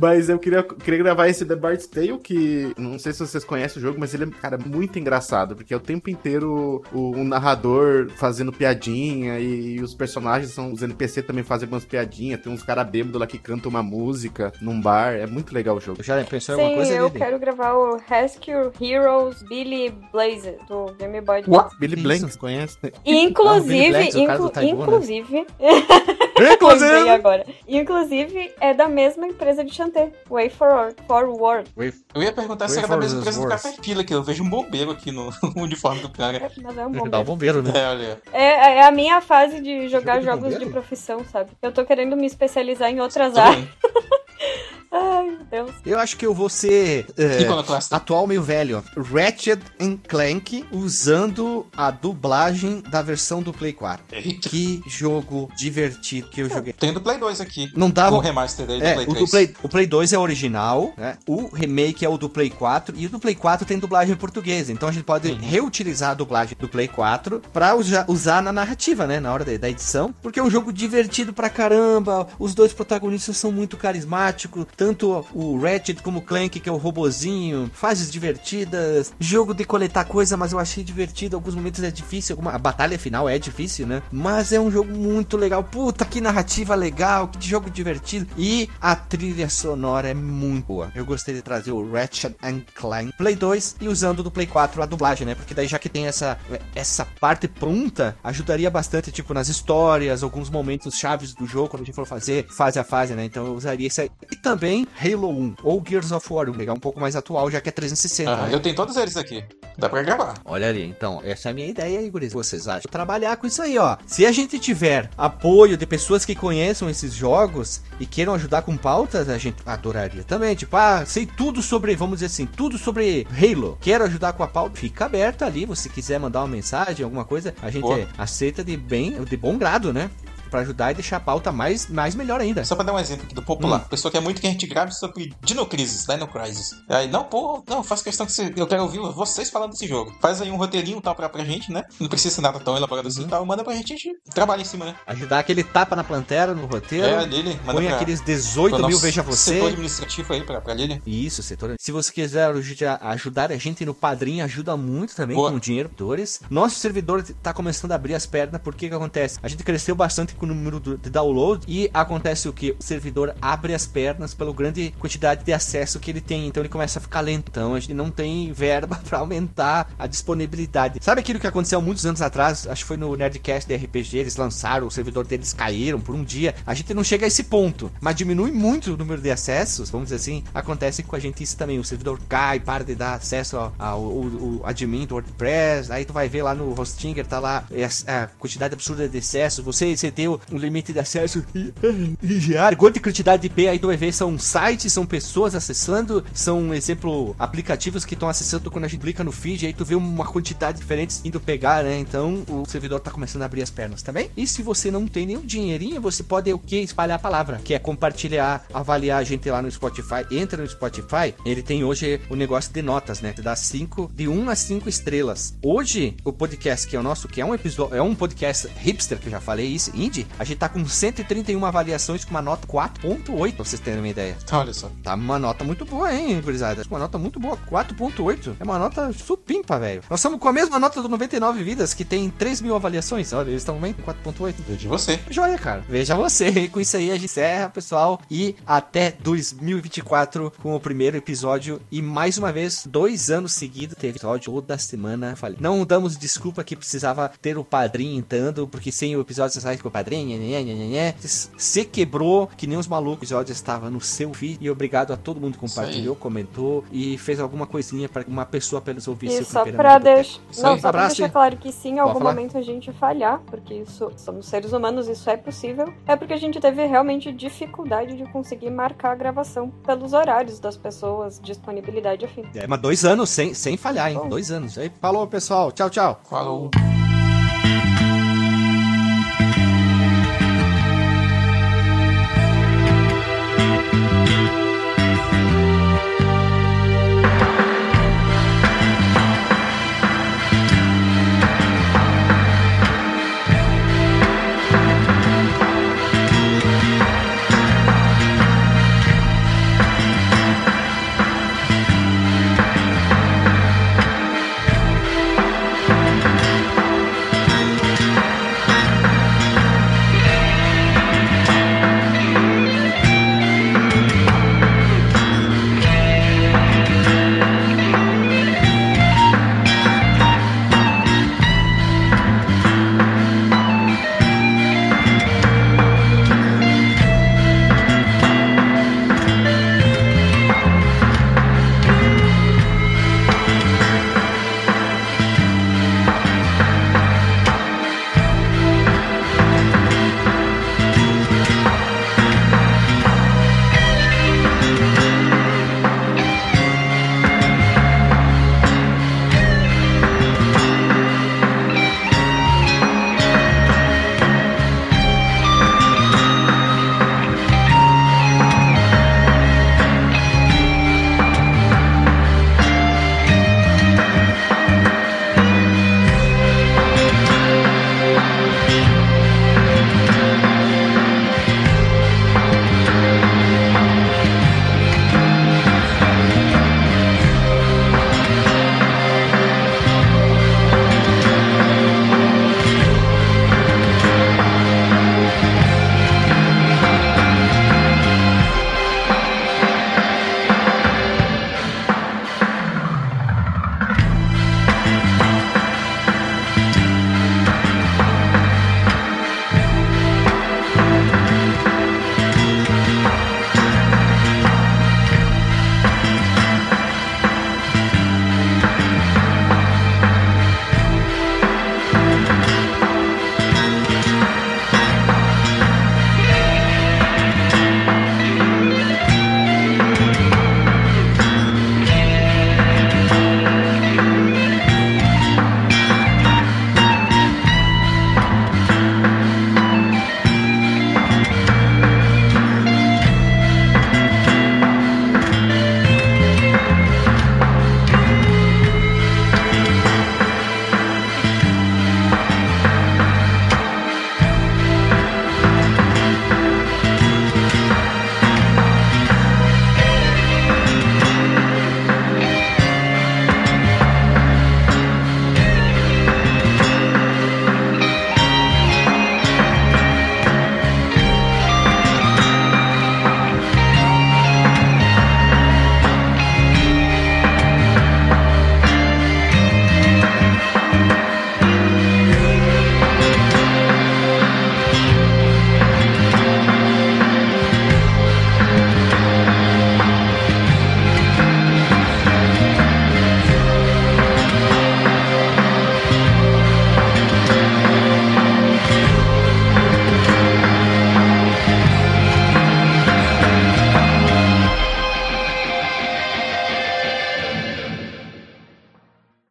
Mas eu queria, queria gravar esse The Bard's Tale, que não sei se vocês conhecem o jogo, mas ele é, cara, muito engraçado, porque é o tempo inteiro o, o narrador fazendo piadinha e, e os personagens são. Os NPC também fazem algumas piadinhas. Tem uns caras bêbados lá que cantam uma música num bar. É muito legal o jogo. Já pensou em alguma Sim, coisa eu dele? quero gravar o Rescue Heroes Billy Blaze do Game Boy Advance. What? Billy. Blanks, conhece? Inclusive, Ah, inclu- né? inclusive, (laughs) (laughs) Inclusive! agora. Inclusive, é da mesma empresa de Chanté, Way Forward. Forward. Eu ia perguntar se Way era da for mesma empresa do. Caterpillar, que eu vejo um bombeiro aqui no (laughs) uniforme do cara. É, Mas é um (laughs) Dá bom o bombeiro, né? É, olha. É, é a minha fase de jogar Jogo de jogos bombeiro? de profissão, sabe? Eu tô querendo me especializar em outras Tudo áreas. Ai, meu Deus. Eu acho que eu vou ser é, atual meio velho. Ratchet and Clank usando a dublagem da versão do Play 4. Eita. Que jogo divertido que eu joguei. Tem do Play 2 aqui. Não Com dava. o remaster dele É, do Play o 3. do, Play, o Play 2 é original, né? O remake é o do Play 4 e o do Play 4 tem dublagem portuguesa. Então a gente pode reutilizar a dublagem do Play 4 pra usa- usar na narrativa, né? Na hora da, da edição. Porque é um jogo divertido pra caramba. Os dois protagonistas são muito carismáticos. Tanto o Ratchet como o Clank, que é o robozinho. Fases divertidas. Jogo de coletar coisa, mas eu achei divertido. Alguns momentos é difícil. Alguma, a batalha final é difícil, né? Mas é um jogo muito legal. Puta, que narrativa legal. Que jogo divertido. E a trilha sonora é muito boa. Eu gostei de trazer o Ratchet and Clank Play 2 e usando do Play 4 a dublagem, né? Porque daí já que tem essa, essa parte pronta, ajudaria bastante, tipo, nas histórias, alguns momentos chaves do jogo, quando a gente for fazer fase a fase, né? Então eu usaria isso aí. E também Halo 1 ou Gears of War 1, pegar um pouco mais atual, já que é 360. Ah, né? eu tenho todos eles aqui. Dá pra gravar. Olha ali, então, essa é a minha ideia aí, guris. Vocês acham? Trabalhar com isso aí, ó. Se a gente tiver apoio de pessoas que conheçam esses jogos e queiram ajudar com pautas, a gente adoraria também. Tipo, ah, sei tudo sobre, vamos dizer assim, tudo sobre Halo. Quero ajudar com a pauta. Fica aberto ali, você quiser mandar uma mensagem, alguma coisa, a gente Boa. aceita de bem, de bom grado, né? Pra ajudar e deixar a pauta mais, mais melhor ainda. Só pra dar um exemplo aqui do popular. Hum. Pessoa quer muito que a gente grave sobre Dino Crisis, Dino Crisis. Aí, não, pô, não, faço questão que você, eu quero ouvir vocês falando desse jogo. Faz aí um roteirinho tal pra, pra gente, né? Não precisa ser nada tão elaborado Uhum. assim e tal. Manda pra gente, a gente trabalha em cima, né? Ajudar aquele tapa na plantera, no roteiro. É, dele. Manda Põe pra, aqueles pro 18 mil, veja você. Setor administrativo aí pra, pra Lilian. Isso, setor. Se você quiser ajudar- a gente no padrinho, ajuda muito também Boa. com o dinheiro. Dores. Nosso servidor tá começando a abrir as pernas, porque que acontece? A gente cresceu bastante o número de download e acontece o que? O servidor abre as pernas pela grande quantidade de acesso que ele tem, então ele começa a ficar lento. Então a gente não tem verba (laughs) pra aumentar a disponibilidade. Sabe aquilo que aconteceu muitos anos atrás? Acho que foi no Nerdcast de RPG, eles lançaram, o servidor deles caíram por um dia. A gente não chega a esse ponto, mas diminui muito o número de acessos, vamos dizer assim. Acontece com a gente isso também. O servidor cai, para de dar acesso ao, ao- o- o admin do WordPress. Aí tu vai ver lá no Hostinger, tá lá é, a, a quantidade absurda de acessos. Você excedeu o limite de acesso e- diário. Quanta quantidade de IP aí tu vai ver? São sites, são pessoas acessando, são, exemplo, aplicativos que estão acessando quando a gente clica no feed. Aí tu vê uma quantidade diferente indo pegar, né? Então o servidor tá começando a abrir as pernas também. E se você não tem nenhum dinheirinho, você pode o que? Espalhar a palavra, que é compartilhar, avaliar a gente lá no Spotify. Entra no Spotify, ele tem hoje o negócio de notas, né? Te dá 5, de 1 a 5 estrelas. Hoje, o podcast que é o nosso, que é um episódio, é um podcast hipster, que eu já falei isso, indie, a gente tá com 131 avaliações com uma nota 4.8, pra vocês terem uma ideia. Olha só. Tá uma nota muito boa, hein, gurizada? Uma nota muito boa, 4.8. É uma nota supimpa, velho. Nós estamos com a mesma nota do 99 Vidas, que tem 3 mil avaliações. Olha, eles estão bem com 4.8. Veja você. Joia, cara. Veja você. E (laughs) com isso aí a gente encerra, pessoal. E até 2024 com o primeiro episódio. E mais uma vez, dois anos seguidos, teve episódio toda semana. Falei, não damos desculpa que precisava ter o padrinho entrando, porque sem o episódio você sai com o padrinho. Nhé, nhé, nhé, nhé. Se quebrou, que nem os malucos. O estava no seu feed. E obrigado a todo mundo que compartilhou, comentou e fez alguma coisinha para uma pessoa apenas ouvir E seu só pra, de boteco. deix... Isso não, só pra Abraço, deixar claro que sim, em algum falar? momento a gente falhar, porque isso somos seres humanos, isso é possível. É porque a gente teve realmente dificuldade de conseguir marcar a gravação pelos horários das pessoas, disponibilidade afim. É, mas dois anos sem, sem falhar, hein? Dois anos. Aí, falou, pessoal. Tchau, tchau. Falou.